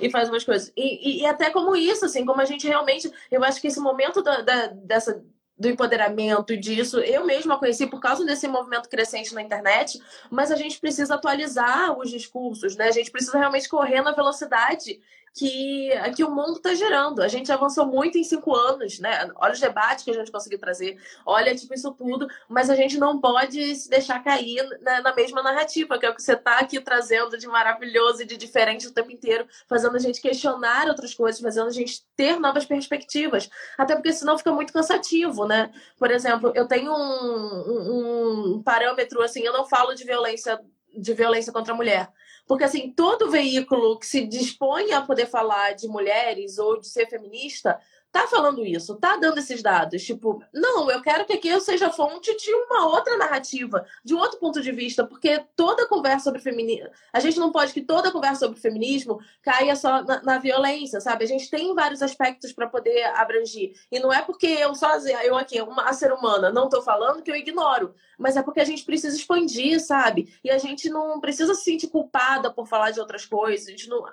e faz umas coisas. E, e, e, até como isso, assim, como a gente realmente. Eu acho que esse momento da, da dessa do empoderamento disso. Eu mesma conheci por causa desse movimento crescente na internet, mas a gente precisa atualizar os discursos, né? A gente precisa realmente correr na velocidade que, que o mundo está gerando. A gente avançou muito em cinco anos, né? Olha os debates que a gente conseguiu trazer, olha tipo isso tudo, mas a gente não pode se deixar cair na, na mesma narrativa, que é o que você está aqui trazendo de maravilhoso e de diferente o tempo inteiro, fazendo a gente questionar outras coisas, fazendo a gente ter novas perspectivas. Até porque senão fica muito cansativo, né? Por exemplo, eu tenho um, um, um parâmetro assim, eu não falo de violência de violência contra a mulher. Porque, assim, todo veículo que se dispõe a poder falar de mulheres ou de ser feminista tá falando isso, tá dando esses dados. Tipo, não, eu quero que aqui eu seja fonte de uma outra narrativa, de um outro ponto de vista, porque toda conversa sobre feminismo. A gente não pode que toda conversa sobre feminismo caia só na, na violência, sabe? A gente tem vários aspectos para poder abranger. E não é porque eu sozinha, eu aqui, uma ser humana, não tô falando que eu ignoro, mas é porque a gente precisa expandir, sabe? E a gente não precisa se sentir culpada por falar de outras coisas. A gente não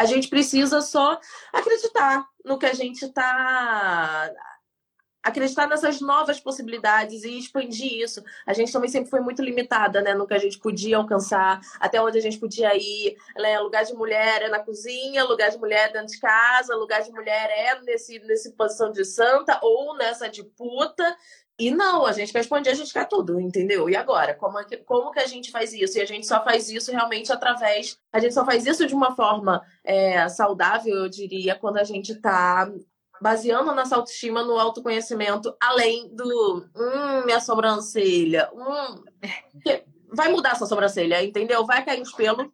a gente precisa só acreditar no que a gente está acreditar nessas novas possibilidades e expandir isso. A gente também sempre foi muito limitada, né, no que a gente podia alcançar, até onde a gente podia ir. Né? Lugar de mulher é na cozinha, lugar de mulher é dentro de casa, lugar de mulher é nesse nesse posição de santa ou nessa de puta. E não, a gente responde, a gente quer tudo, entendeu? E agora? Como, é que, como que a gente faz isso? E a gente só faz isso realmente através. A gente só faz isso de uma forma é, saudável, eu diria, quando a gente está baseando nossa autoestima no autoconhecimento, além do hum, minha sobrancelha. Hum, vai mudar essa sobrancelha, entendeu? Vai cair uns pelos,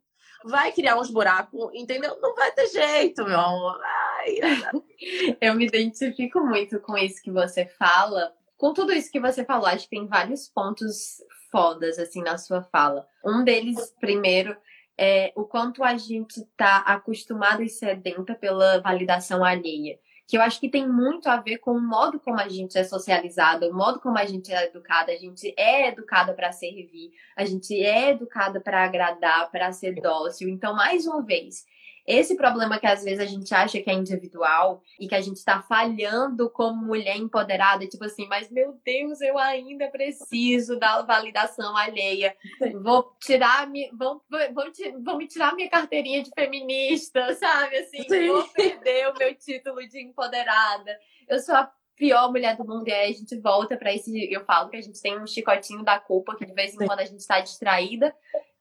vai criar uns buracos, entendeu? Não vai ter jeito, meu amor. Ai, eu me identifico muito com isso que você fala com tudo isso que você falou, acho que tem vários pontos fodas, assim, na sua fala. Um deles, primeiro, é o quanto a gente tá acostumado e sedenta pela validação alheia. Que eu acho que tem muito a ver com o modo como a gente é socializada, o modo como a gente é educada. A gente é educada para servir, a gente é educada para agradar, para ser dócil. Então, mais uma vez, esse problema que às vezes a gente acha que é individual e que a gente está falhando como mulher empoderada, tipo assim, mas meu Deus, eu ainda preciso da validação alheia. Vou tirar, me, vão, vão, vão me tirar minha carteirinha de feminista, sabe? Assim, Sim. vou perder o meu título de empoderada. Eu sou a pior mulher do mundo e aí a gente volta para esse. Eu falo que a gente tem um chicotinho da culpa que de vez em quando a gente está distraída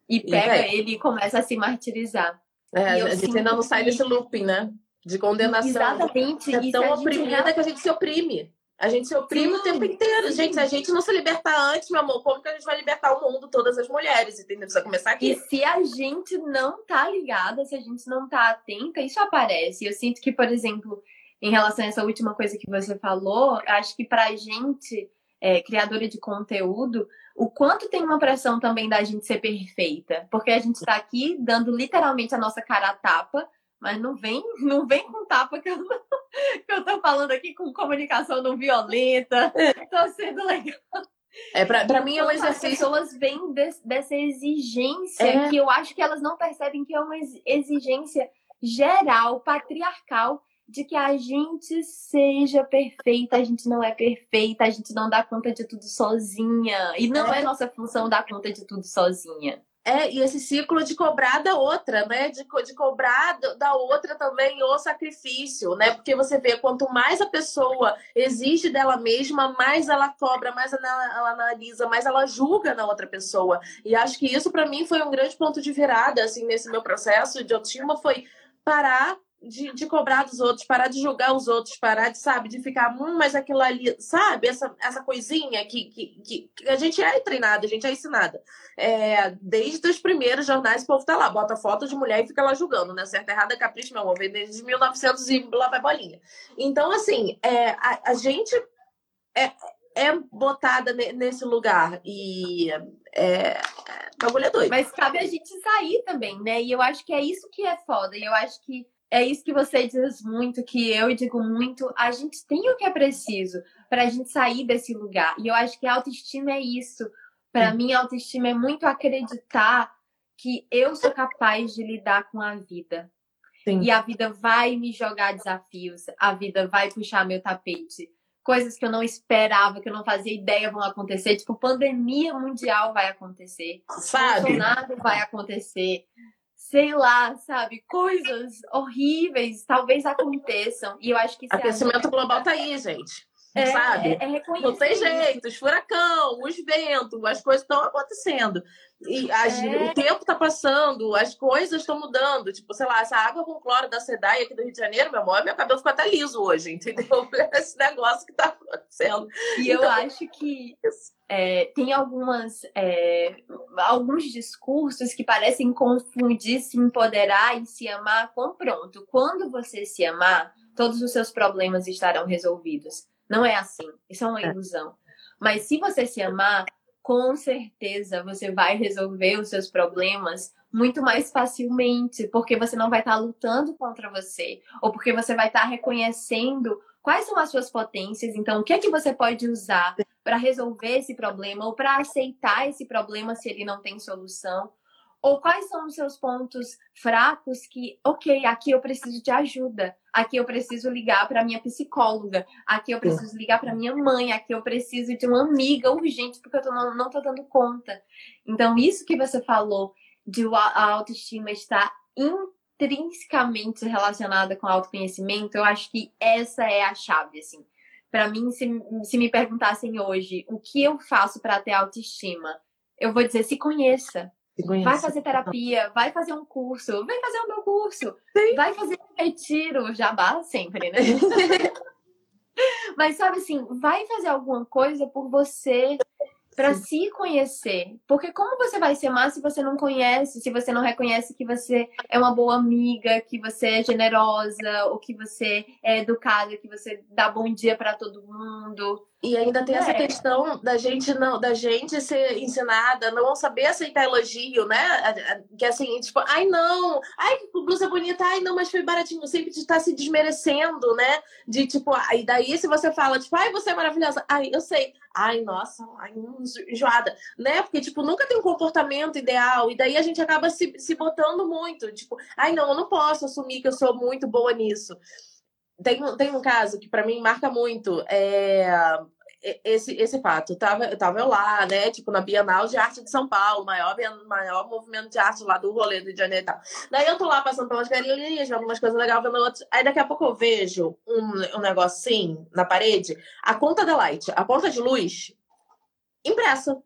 e pega ele e começa a se martirizar. É, a gente ainda não sai desse looping, né? De condenação. Exatamente. É tão oprimida gente... que a gente se oprime. A gente se oprime Sim. o tempo inteiro. Gente, se a gente não se libertar antes, meu amor, como que a gente vai libertar o mundo, todas as mulheres? Entendeu? Precisa começar aqui. E se a gente não tá ligada, se a gente não tá atenta, isso aparece. Eu sinto que, por exemplo, em relação a essa última coisa que você falou, acho que pra gente, é, criadora de conteúdo, o quanto tem uma pressão também da gente ser perfeita. Porque a gente tá aqui dando literalmente a nossa cara a tapa mas não vem, não vem com tapa que eu, não, que eu tô falando aqui com comunicação não violenta. Tô sendo legal. É, pra, pra mim é um exercício. As pessoas vêm de, dessa exigência é. que eu acho que elas não percebem que é uma exigência geral, patriarcal, de que a gente seja perfeita, a gente não é perfeita, a gente não dá conta de tudo sozinha. E não é, é nossa função dar conta de tudo sozinha. É, e esse ciclo de cobrar da outra, né? De, de cobrar da outra também o sacrifício, né? Porque você vê, quanto mais a pessoa exige dela mesma, mais ela cobra, mais ela, ela analisa, mais ela julga na outra pessoa. E acho que isso, para mim, foi um grande ponto de virada, assim, nesse meu processo de autoestima, foi parar de, de, cobrar dos outros, parar de julgar os outros, parar de, sabe, de ficar, hum, mas aquilo ali, sabe, essa, essa coisinha que, que, que a gente é treinado, a gente é ensinada. É, desde os primeiros jornais, o povo tá lá, bota foto de mulher e fica lá julgando, né? Certo, errada, capricho, meu amor, vem desde 1900 e lá vai bolinha. Então, assim, é, a, a gente é, é botada nesse lugar e é, bagulho é doido. Mas cabe a gente sair também, né? E eu acho que é isso que é foda. E eu acho que é isso que você diz muito, que eu digo muito. A gente tem o que é preciso para a gente sair desse lugar. E eu acho que a autoestima é isso. Para mim, a autoestima é muito acreditar que eu sou capaz de lidar com a vida. Sim. E a vida vai me jogar desafios, a vida vai puxar meu tapete. Coisas que eu não esperava, que eu não fazia ideia vão acontecer. Tipo, pandemia mundial vai acontecer. Sabe? Bolsonaro vai acontecer sei lá, sabe, coisas horríveis talvez aconteçam. E eu acho que aquecimento é global tá aí, gente. É, sabe? É, é Não tem jeito, os furacão, os ventos, as coisas estão acontecendo. E as, é. o tempo está passando, as coisas estão mudando. Tipo, sei lá, essa água com cloro da SEDAI aqui do Rio de Janeiro, meu amor, meu cabelo ficou até liso hoje, entendeu? Esse negócio que está acontecendo. E então, eu acho que é, tem algumas é, alguns discursos que parecem confundir se empoderar e se amar com pronto. Quando você se amar, todos os seus problemas estarão resolvidos. Não é assim. Isso é uma é. ilusão. Mas se você se amar, com certeza você vai resolver os seus problemas muito mais facilmente, porque você não vai estar lutando contra você, ou porque você vai estar reconhecendo quais são as suas potências, então o que é que você pode usar para resolver esse problema ou para aceitar esse problema se ele não tem solução, ou quais são os seus pontos fracos que, ok, aqui eu preciso de ajuda, aqui eu preciso ligar para minha psicóloga, aqui eu preciso ligar para minha mãe, aqui eu preciso de uma amiga urgente porque eu tô, não, não tô dando conta. Então, isso que você falou de a autoestima estar intrinsecamente relacionada com autoconhecimento, eu acho que essa é a chave, assim. Para mim, se, se me perguntassem hoje o que eu faço para ter autoestima, eu vou dizer se conheça Vai fazer terapia, vai fazer um curso, vai fazer o meu curso, Sim. vai fazer um retiro, jabá sempre, né? Mas sabe assim, vai fazer alguma coisa por você para se conhecer. Porque como você vai se amar se você não conhece, se você não reconhece que você é uma boa amiga, que você é generosa, ou que você é educada, que você dá bom dia para todo mundo. E ainda tem é. essa questão da gente não, da gente ser ensinada, não saber aceitar elogio, né? Que assim, tipo, ai não, ai que blusa bonita, ai não, mas foi baratinho, sempre de estar tá se desmerecendo, né? De tipo, aí daí se você fala, tipo, ai você é maravilhosa, ai eu sei, ai nossa, ai enjoada, né? Porque tipo, nunca tem um comportamento ideal, e daí a gente acaba se, se botando muito, tipo, ai não, eu não posso assumir que eu sou muito boa nisso. Tem, tem um caso que para mim marca muito. É, esse, esse fato. Tava, tava eu lá, né? Tipo, na Bienal de Arte de São Paulo, maior, maior movimento de arte lá do rolê do Rio de Janeiro e tal. Daí eu tô lá passando pelas galerias, vendo umas coisas legais, vendo outras. Aí daqui a pouco eu vejo um, um assim na parede, a conta da Light, a conta de luz, impressa.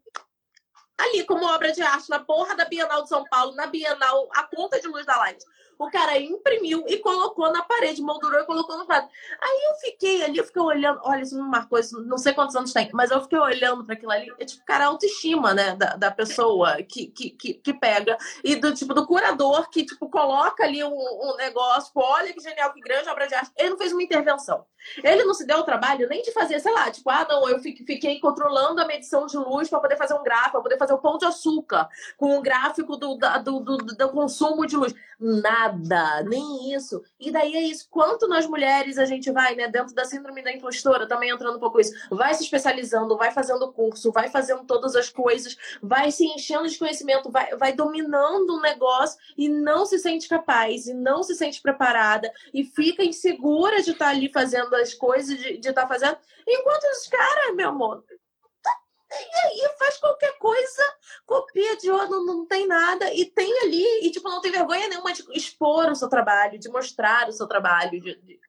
Ali, como obra de arte, na porra da Bienal de São Paulo, na Bienal, a conta de luz da Light O cara imprimiu e colocou na parede, moldurou e colocou no quadro. Aí eu fiquei ali, eu fiquei olhando, olha, isso me marcou, isso, não sei quantos anos tem, mas eu fiquei olhando para aquilo ali, é tipo, cara, a autoestima, né, da, da pessoa que, que, que, que, pega, e do tipo, do curador que, tipo, coloca ali um, um negócio, olha que genial, que grande obra de arte. Ele não fez uma intervenção. Ele não se deu o trabalho nem de fazer, sei lá, tipo, ah, não, eu fiquei controlando a medição de luz para poder fazer um gráfico, para poder fazer o um pão de açúcar, com um gráfico do, do, do, do, consumo de luz. Nada, nem isso. E daí é isso. Quanto nós mulheres a gente vai, né, dentro da síndrome da impostora, também entrando um pouco isso, vai se especializando, vai fazendo curso, vai fazendo todas as coisas, vai se enchendo de conhecimento, vai, vai dominando o negócio e não se sente capaz, e não se sente preparada, e fica insegura de estar ali fazendo as coisas, de estar tá fazendo, enquanto os caras, meu amor, e aí faz qualquer coisa, copia de outro, não, não tem nada, e tem ali, e tipo, não tem vergonha nenhuma de expor o seu trabalho, de mostrar o seu trabalho. De, de...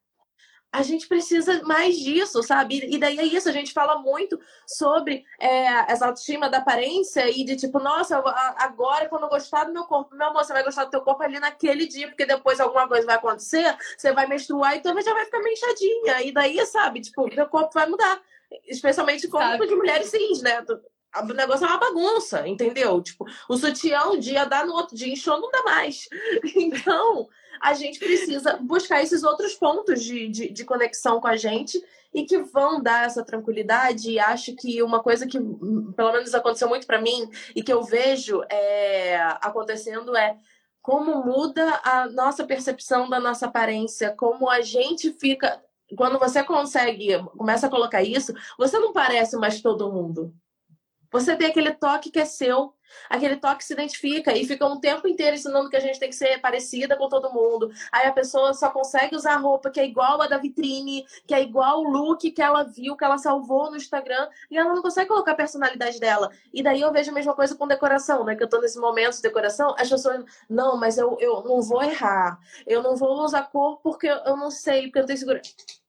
A gente precisa mais disso, sabe? E daí é isso, a gente fala muito sobre é, essa autoestima da aparência e de tipo, nossa, agora quando eu gostar do meu corpo, meu amor, você vai gostar do teu corpo ali naquele dia, porque depois alguma coisa vai acontecer, você vai menstruar e também já vai ficar meio inchadinha. E daí, sabe, tipo, meu corpo vai mudar especialmente corpo de mulheres cis, né? O negócio é uma bagunça, entendeu? Tipo, o sutiã um dia dá, no outro dia inchou, não dá mais. Então, a gente precisa buscar esses outros pontos de, de, de, conexão com a gente e que vão dar essa tranquilidade. E acho que uma coisa que, pelo menos, aconteceu muito para mim e que eu vejo é, acontecendo é como muda a nossa percepção da nossa aparência, como a gente fica quando você consegue, começa a colocar isso, você não parece mais todo mundo. Você tem aquele toque que é seu, aquele toque que se identifica e fica um tempo inteiro ensinando que a gente tem que ser parecida com todo mundo. Aí a pessoa só consegue usar roupa que é igual a da vitrine, que é igual o look que ela viu, que ela salvou no Instagram, e ela não consegue colocar a personalidade dela. E daí eu vejo a mesma coisa com decoração, né? Que eu tô nesse momento de decoração, as pessoas, não, mas eu, eu não vou errar. Eu não vou usar cor porque eu não sei, porque eu não tenho segurança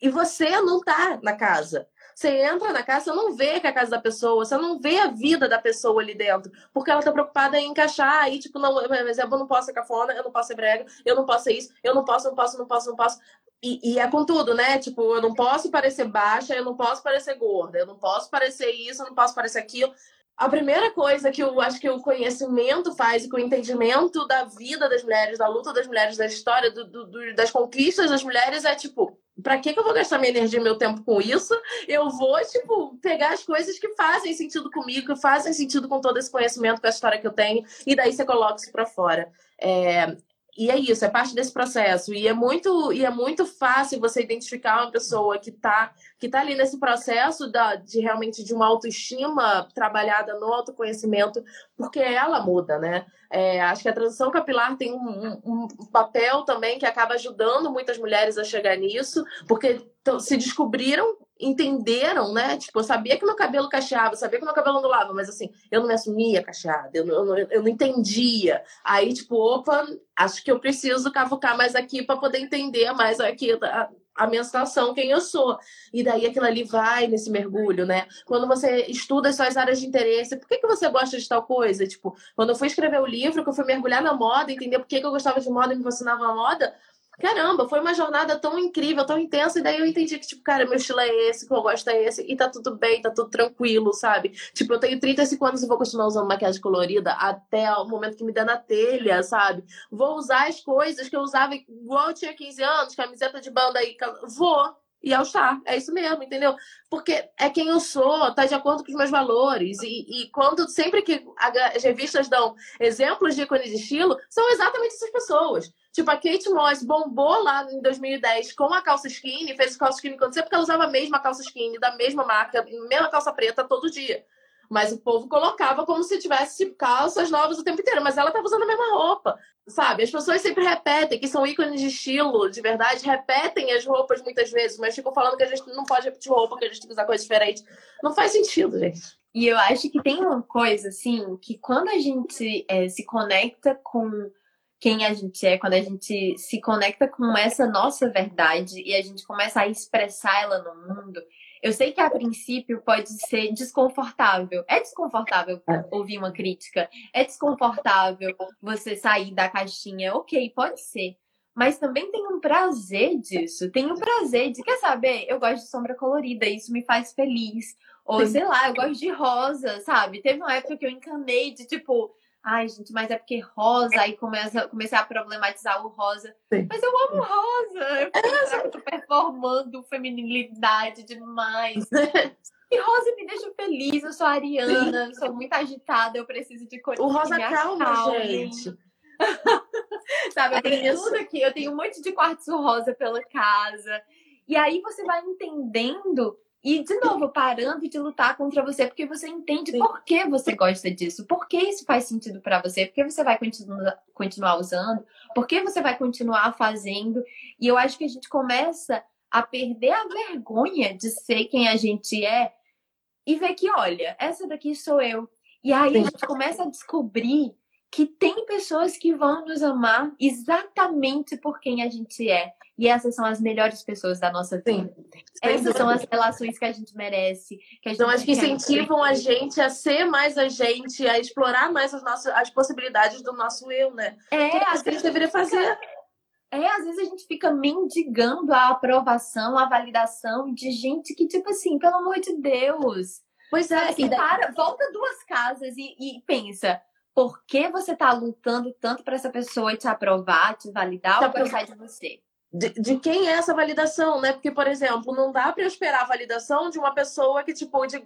e você não tá na casa. Você entra na casa, você não vê que é a casa da pessoa, você não vê a vida da pessoa ali dentro, porque ela tá preocupada em encaixar, aí, tipo, não, mas eu não posso ser cafona, eu não posso ser brega, eu não posso ser isso, eu não posso, não posso, não posso, não posso. E, e é com tudo, né? Tipo, eu não posso parecer baixa, eu não posso parecer gorda, eu não posso parecer isso, eu não posso parecer aquilo. A primeira coisa que eu acho que o conhecimento faz e que o entendimento da vida das mulheres, da luta das mulheres, da história, do, do, das conquistas das mulheres é tipo, Pra que, que eu vou gastar minha energia e meu tempo com isso? Eu vou, tipo, pegar as coisas que fazem sentido comigo, que fazem sentido com todo esse conhecimento, com a história que eu tenho, e daí você coloca isso pra fora. É, e é isso, é parte desse processo. E é muito, e é muito fácil você identificar uma pessoa que está que tá ali nesse processo da, de realmente de uma autoestima trabalhada no autoconhecimento, porque ela muda, né? É, acho que a transição capilar tem um, um, um, papel também que acaba ajudando muitas mulheres a chegar nisso, porque se descobriram entenderam, né? Tipo, eu sabia que meu cabelo cacheava, eu sabia que meu cabelo ondulava, mas assim, eu não me assumia cacheada, eu eu eu não entendia. Aí, tipo, opa, acho que eu preciso cavucar mais aqui para poder entender mais aqui a, a minha situação, quem eu sou. E daí aquilo ali vai nesse mergulho, né? Quando você estuda as suas áreas de interesse, por que, que você gosta de tal coisa? Tipo, quando eu fui escrever o livro, que eu fui mergulhar na moda, entender por que, que eu gostava de moda e me fascinava a moda, caramba, foi uma jornada tão incrível, tão intensa, e daí eu entendi que, tipo, cara, meu estilo é esse, que eu gosto é esse, e tá tudo bem, tá tudo tranquilo, sabe? Tipo, eu tenho 35 anos e vou continuar usando maquiagem colorida até o momento que me der na telha, sabe? Vou usar as coisas que eu usava igual eu tinha 15 anos, camiseta de banda aí, vou. E ao estar, é isso mesmo, entendeu? Porque é quem eu sou, tá de acordo com os meus valores. E, e quando sempre que as revistas dão exemplos de ícone de estilo, são exatamente essas pessoas. Tipo, a Kate Moss bombou lá em 2010 com a calça skinny, fez calça skinny acontecer porque ela usava a mesma calça skinny, da mesma marca, mesma calça preta todo dia. Mas o povo colocava como se tivesse tipo, calças novas o tempo inteiro. Mas ela estava usando a mesma roupa, sabe? As pessoas sempre repetem, que são ícones de estilo, de verdade, repetem as roupas muitas vezes, mas ficam falando que a gente não pode repetir roupa, que a gente tem que usar coisas diferentes. Não faz sentido, gente. E eu acho que tem uma coisa, assim, que quando a gente é, se conecta com quem a gente é, quando a gente se conecta com essa nossa verdade e a gente começa a expressar ela no mundo, Eu sei que a princípio pode ser desconfortável. É desconfortável É. ouvir uma crítica. É desconfortável você sair da caixinha. Ok, pode ser. Mas também tem um prazer disso. Tem um prazer de, quer saber? Eu gosto de sombra colorida, isso me faz feliz. Ou sei lá, eu gosto de rosa, sabe? Teve uma época que eu encanei de tipo, ai, gente, mas é porque rosa, aí começa, comecei a problematizar o rosa. Sim. Mas eu amo rosa. Eu eu tô performando feminilidade demais. E rosa me deixa feliz, eu sou ariana, eu sou muito agitada, eu preciso de cores O rosa calma, acalmem. gente. Sabe, eu É tenho isso. tudo aqui, eu tenho um monte de quartzo rosa pela casa. E aí você vai entendendo e, de novo, parando de lutar contra você, porque você entende Sim. por que você gosta disso, por que isso faz sentido pra você, por que você vai continua, continuar usando, por que você vai continuar fazendo. E eu acho que a gente começa a perder a vergonha de ser quem a gente é e ver que, olha, essa daqui sou eu. E aí Sim. a gente começa a descobrir que tem pessoas que vão nos amar exatamente por quem a gente é. E essas são as melhores pessoas da nossa vida. Essas são as relações que a gente merece. Que gente Então, acho que incentivam a gente a ser mais a gente, a explorar mais as, nossas, as possibilidades do nosso eu, né? É, Que às isso que a gente deveria fazer. É, às vezes a gente fica mendigando a aprovação, a validação de gente que, tipo assim, pelo amor de Deus. Pois é, Assim, para, volta duas casas e, e pensa. Por que você tá lutando tanto para essa pessoa te aprovar, te validar Tá ou gostar de você? De, de quem é essa validação, né? Porque, por exemplo, não dá pra eu esperar a validação de uma pessoa que, tipo, de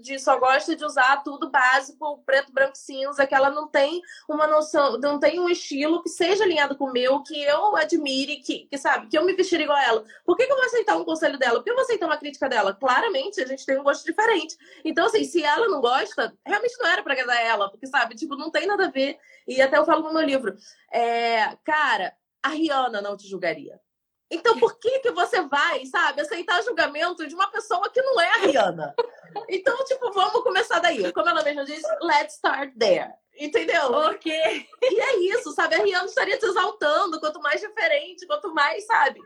de só gosta de usar tudo básico, preto, branco, cinza, que ela não tem uma noção, não tem um estilo que seja alinhado com o meu, que eu admire, que, que sabe, que eu me vestir igual a ela. Por que, que eu vou aceitar um conselho dela? Por que eu vou aceitar uma crítica dela? Claramente, a gente tem um gosto diferente. Então, assim, se ela não gosta, realmente não era pra agradar ela, porque, sabe, tipo, não tem nada a ver. E até eu falo no meu livro, é, cara, a Rihanna não te julgaria. Então, por que que você vai, sabe, aceitar julgamento de uma pessoa que não é a Rihanna? Então, tipo, vamos começar daí. Como ela mesma disse, let's start there. Entendeu? Ok. E é isso, sabe? A Rihanna estaria te exaltando. Quanto mais diferente, quanto mais, sabe,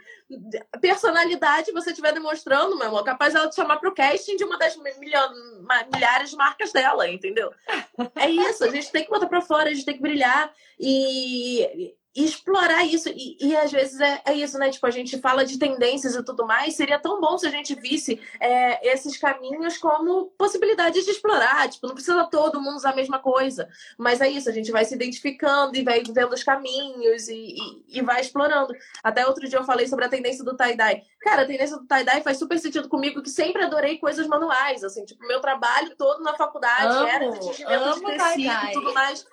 personalidade você estiver demonstrando, meu amor, capaz ela te chamar pro casting de uma das milhares de marcas dela, entendeu? É isso, a gente tem que botar pra fora, a gente tem que brilhar e explorar isso. E, e às vezes é, é isso, né? Tipo, a gente fala de tendências e tudo mais. Seria tão bom se a gente visse é, esses caminhos como possibilidades de explorar. Tipo, não precisa todo mundo usar a mesma coisa. Mas é isso, a gente vai se identificando e vai vendo os caminhos e, e, e vai explorando. Até outro dia eu falei sobre a tendência do tie-dye. Cara, a tendência do tie-dye faz super sentido comigo, que sempre adorei coisas manuais. Assim, tipo, meu trabalho todo na faculdade Amo, era de tingimento de tecido e tudo mais.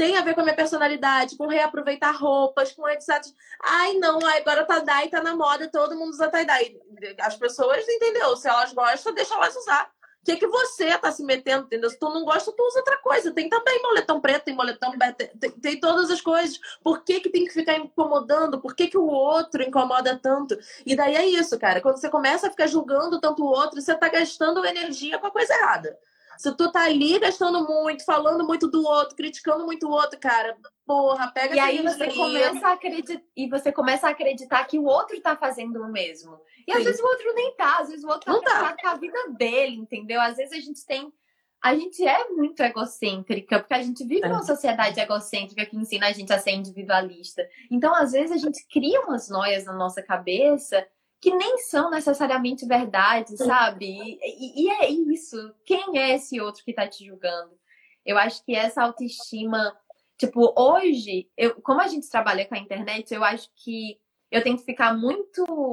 Tem a ver com a minha personalidade, com reaproveitar roupas, com etc. Ai, não, agora tie-dye tá na moda, todo mundo usa tie-dye. As pessoas, entendeu? Se elas gostam, deixa elas usar. O que, que você tá se metendo, entendeu? Se tu não gosta, tu usa outra coisa. Tem também moletom preto, tem moletom tem, tem todas as coisas. Por que, que tem que ficar incomodando? Por que, que o outro incomoda tanto? E daí é isso, cara. Quando você começa a ficar julgando tanto o outro, você tá gastando energia com a coisa errada. Se tu tá ali gastando muito, falando muito do outro, criticando muito o outro, cara, porra, pega E aí você começa a acreditar e você começa a acreditar que o outro tá fazendo o mesmo. E às Sim. vezes o outro nem tá, às vezes o outro tá Não tá. preocupado com a vida dele, entendeu? Às vezes a gente tem a gente é muito egocêntrica, porque a gente vive É. numa sociedade egocêntrica que ensina a gente a ser individualista. Então, às vezes, a gente cria umas noias na nossa cabeça que nem são necessariamente verdade, sabe? E, e- é isso. Quem é esse outro que tá te julgando? Eu acho que essa autoestima Tipo, hoje, eu, como a gente trabalha com a internet, eu acho que eu tenho que ficar muito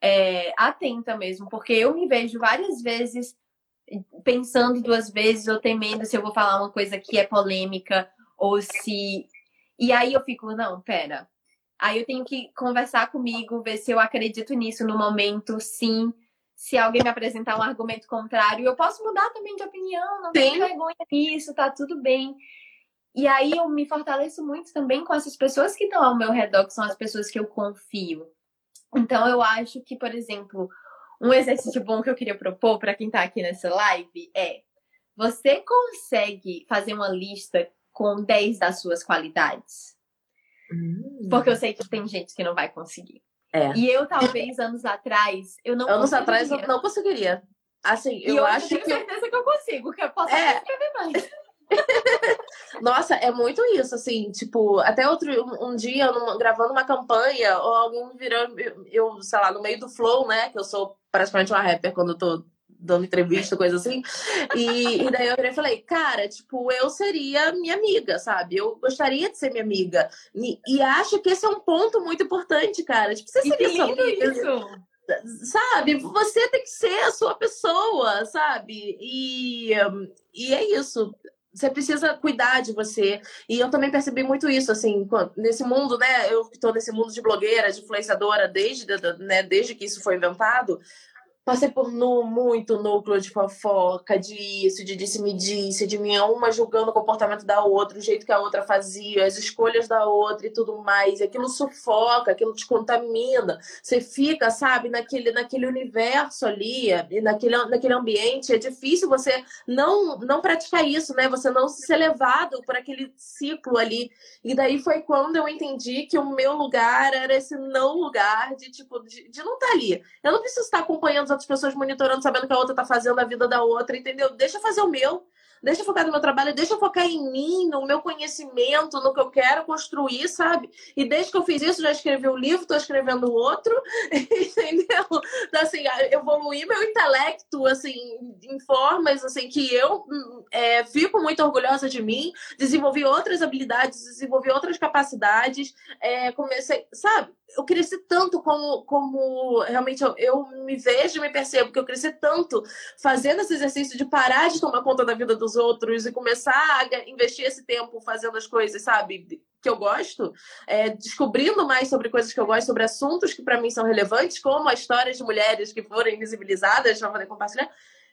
é, atenta mesmo, porque eu me vejo várias vezes pensando duas vezes ou temendo se eu vou falar uma coisa que é polêmica ou se. E aí eu fico, não, pera. Aí eu tenho que conversar comigo, ver se eu acredito nisso no momento, sim. Se alguém me apresentar um argumento contrário, eu posso mudar também de opinião, não tem Sim. vergonha nisso, tá tudo bem. E aí eu me fortaleço muito também com essas pessoas que estão ao meu redor, que são as pessoas que eu confio. Então eu acho que, por exemplo, um exercício bom que eu queria propor para quem tá aqui nessa live é: você consegue fazer uma lista com 10 das suas qualidades? Hum. Porque eu sei que tem gente que não vai conseguir. É. E eu, talvez, anos atrás, eu não Anos conseguiria. atrás eu não conseguiria. Assim, eu hoje acho tenho que. certeza que eu consigo, que eu posso É. até escrever mais. Nossa, é muito isso, assim, tipo, até outro um, um dia, numa- gravando uma campanha, ou alguém virando, eu, eu, sei lá, no meio do flow, né? Que eu sou praticamente uma rapper quando eu tô dando entrevista, coisa assim. E, e daí eu virei e falei, cara, tipo, eu seria minha amiga, sabe? Eu gostaria de ser minha amiga. E, e acho que esse é um ponto muito importante, cara. Tipo, você seria sua amiga isso! sabe? Você tem que ser a sua pessoa, sabe? E, e é isso. Você precisa cuidar de você. E eu também percebi muito isso, assim, nesse mundo, né? Eu que tô nesse mundo de blogueira, de influenciadora, desde, né, desde que isso foi inventado. Passei por nu, muito núcleo de fofoca, de isso, de disse-me-disse, de minha uma julgando o comportamento da outra, o jeito que a outra fazia, as escolhas da outra e tudo mais. E aquilo sufoca, aquilo te contamina. Você fica, sabe, naquele, naquele universo ali, naquele, naquele ambiente. É difícil você não, não praticar isso, né? Você não ser levado por aquele ciclo ali. E daí foi quando eu entendi que o meu lugar era esse não lugar de, tipo, de, de não estar ali. Eu não preciso estar acompanhando as outras pessoas, monitorando, sabendo que a outra tá fazendo a vida da outra, entendeu? Deixa fazer o meu. Deixa eu focar no meu trabalho, deixa eu focar em mim, no meu conhecimento, no que eu quero construir, sabe? E desde que eu fiz isso, já escrevi um livro, tô escrevendo outro, entendeu? Então, assim, evoluir meu intelecto, assim, em formas, assim, que eu é, fico muito orgulhosa de mim, desenvolvi outras habilidades, desenvolvi outras capacidades, é, comecei, sabe? Eu cresci tanto como, como realmente eu, eu me vejo e me percebo, que eu cresci tanto fazendo esse exercício de parar de tomar conta da vida dos outros e começar a investir esse tempo fazendo as coisas, sabe? Que eu gosto, é, descobrindo mais sobre coisas que eu gosto, sobre assuntos que para mim são relevantes, como as histórias de mulheres que foram invisibilizadas para poder compartilhar.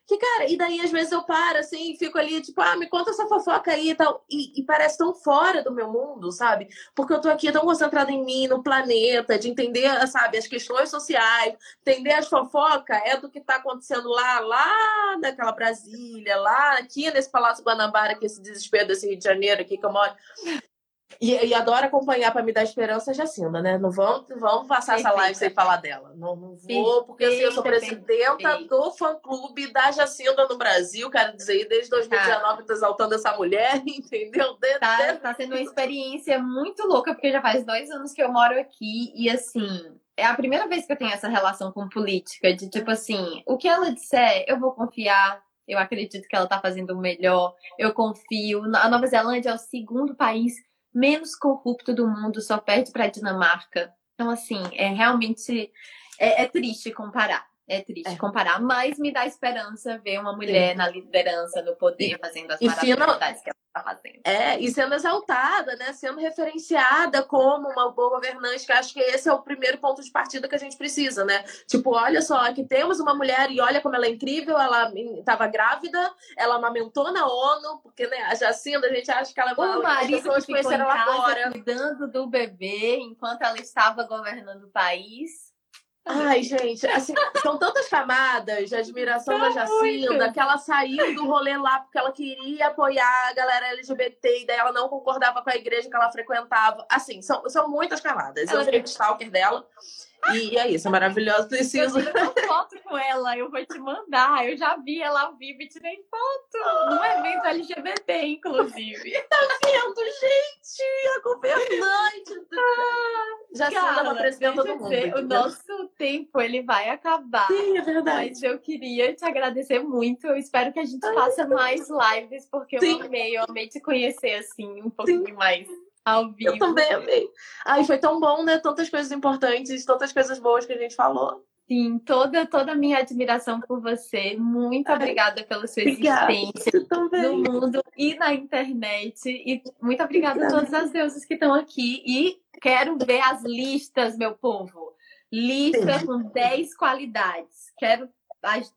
Que, cara, e daí às vezes eu paro assim fico ali, tipo, ah, me conta essa fofoca aí e tal. E, e, parece tão fora do meu mundo, sabe? Porque eu tô aqui tão concentrada em mim, no planeta, de entender, sabe, as questões sociais, entender as fofocas é do que tá acontecendo lá, lá naquela Brasília, lá aqui nesse Palácio Guanabara, que esse desespero desse Rio de Janeiro aqui que eu moro. E, e adoro acompanhar para me dar esperança a Jacinda, né? Não vão, vão passar Perfeita. essa live sem falar dela. Não, não vou, porque assim, eu sou presidenta perfeita. do fã-clube da Jacinda no Brasil. Quero dizer, desde 2019 tô exaltando essa mulher, entendeu? De- Tá, de- tá sendo uma experiência muito louca, porque já faz dois anos que eu moro aqui e assim. É a primeira vez que eu tenho essa relação com política, de tipo assim, o que ela disser, eu vou confiar, eu acredito que ela tá fazendo o melhor, eu confio. A Nova Zelândia é o segundo país menos corrupto do mundo, só perde pra Dinamarca. Então, assim, é realmente. É, é triste comparar. É triste É. comparar, mas me dá esperança ver uma mulher na liderança, no poder, fazendo as maravilhas que ela tá fazendo. É, e sendo exaltada, né? Sendo referenciada como uma boa governante, que acho que esse é o primeiro ponto de partida que a gente precisa, né? Tipo, olha só, aqui temos uma mulher e olha como ela é incrível, ela estava grávida, ela amamentou na ONU, porque, né, a Jacinda, a gente acha que ela O as marido pessoas que ficou em casa agora. cuidando do bebê enquanto ela estava governando o país. Ai, gente, assim, são tantas camadas de admiração da Jacinda, muitas. que ela saiu do rolê lá porque ela queria apoiar a galera LGBT, e daí ela não concordava com a igreja que ela frequentava. Assim, são, são muitas camadas. Ela Eu virei stalker dela. E é isso, é maravilhoso. Eu Preciso. tirei uma foto com ela, eu vou te mandar. Eu já vi ela ao vivo e tirei foto. Num evento LGBT, inclusive. vendo, gente, a governante. Jacinda é uma presidenta deixa do eu mundo. dizer, o entendeu? nosso tempo ele vai acabar. Sim, é verdade. Mas eu queria te agradecer muito. Eu espero que a gente faça mais lives, porque Sim. eu amei, eu amei te conhecer assim, um pouquinho mais ao vivo. Eu também amei. Ai, foi tão bom, né? Tantas coisas importantes, tantas coisas boas que a gente falou. Sim, toda, toda a minha admiração por você. Muito Ai, obrigada pela sua Obrigada. existência no mundo e na internet. E muito obrigada a todas as deusas que estão aqui. E quero ver as listas, meu povo. Lista Sim. com 10 qualidades. Quero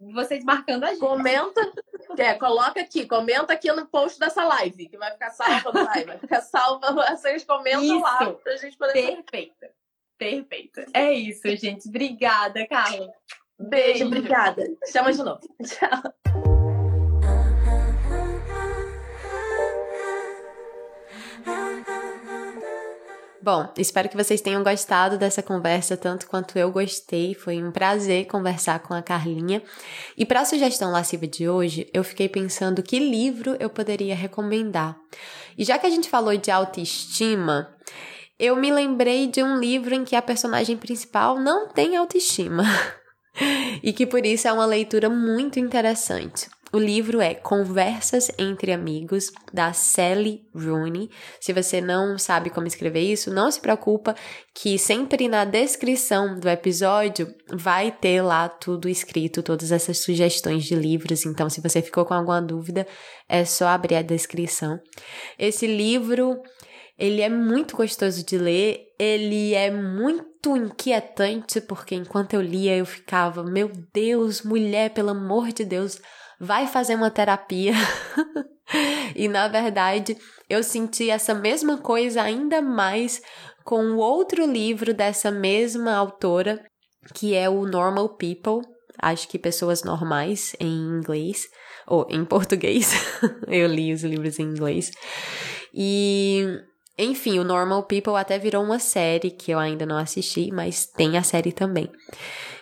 vocês marcando a gente. Comenta, é, coloca aqui, comenta aqui no post dessa live, que vai ficar salva no live. Vai ficar salva, vocês comentam lá Isso. pra gente poder. Perfeita. Perfeita. É isso, gente. Obrigada, Carla. Beijo, obrigada. Chama de novo. Tchau. Bom, espero que vocês tenham gostado dessa conversa tanto quanto eu gostei. Foi um prazer conversar com a Carlinha. E para a sugestão lasciva de hoje, eu fiquei pensando que livro eu poderia recomendar. E já que a gente falou de autoestima, eu me lembrei de um livro em que a personagem principal não tem autoestima. e que por isso é uma leitura muito interessante. O livro é Conversas entre Amigos, da Sally Rooney. Se você não sabe como escrever isso, não se preocupa, que sempre na descrição do episódio vai ter lá tudo escrito, todas essas sugestões de livros. Então, se você ficou com alguma dúvida, é só abrir a descrição. Esse livro ele é muito gostoso de ler, ele é muito inquietante, porque enquanto eu lia eu ficava, meu Deus, mulher, pelo amor de Deus, vai fazer uma terapia. e na verdade, eu senti essa mesma coisa ainda mais com outro livro dessa mesma autora, que é o Normal People, acho que pessoas normais em inglês ou em português. eu li os livros em inglês. E enfim, o Normal People até virou uma série que eu ainda não assisti, mas tem a série também.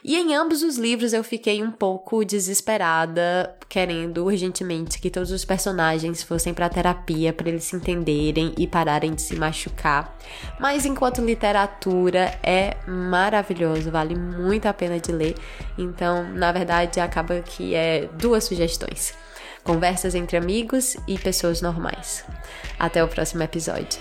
E em ambos os livros eu fiquei um pouco desesperada, querendo urgentemente que todos os personagens fossem para terapia para eles se entenderem e pararem de se machucar. Mas enquanto literatura é maravilhoso, vale muito a pena de ler. Então, na verdade, acaba que é duas sugestões. Conversas entre amigos e pessoas normais. Até o próximo episódio.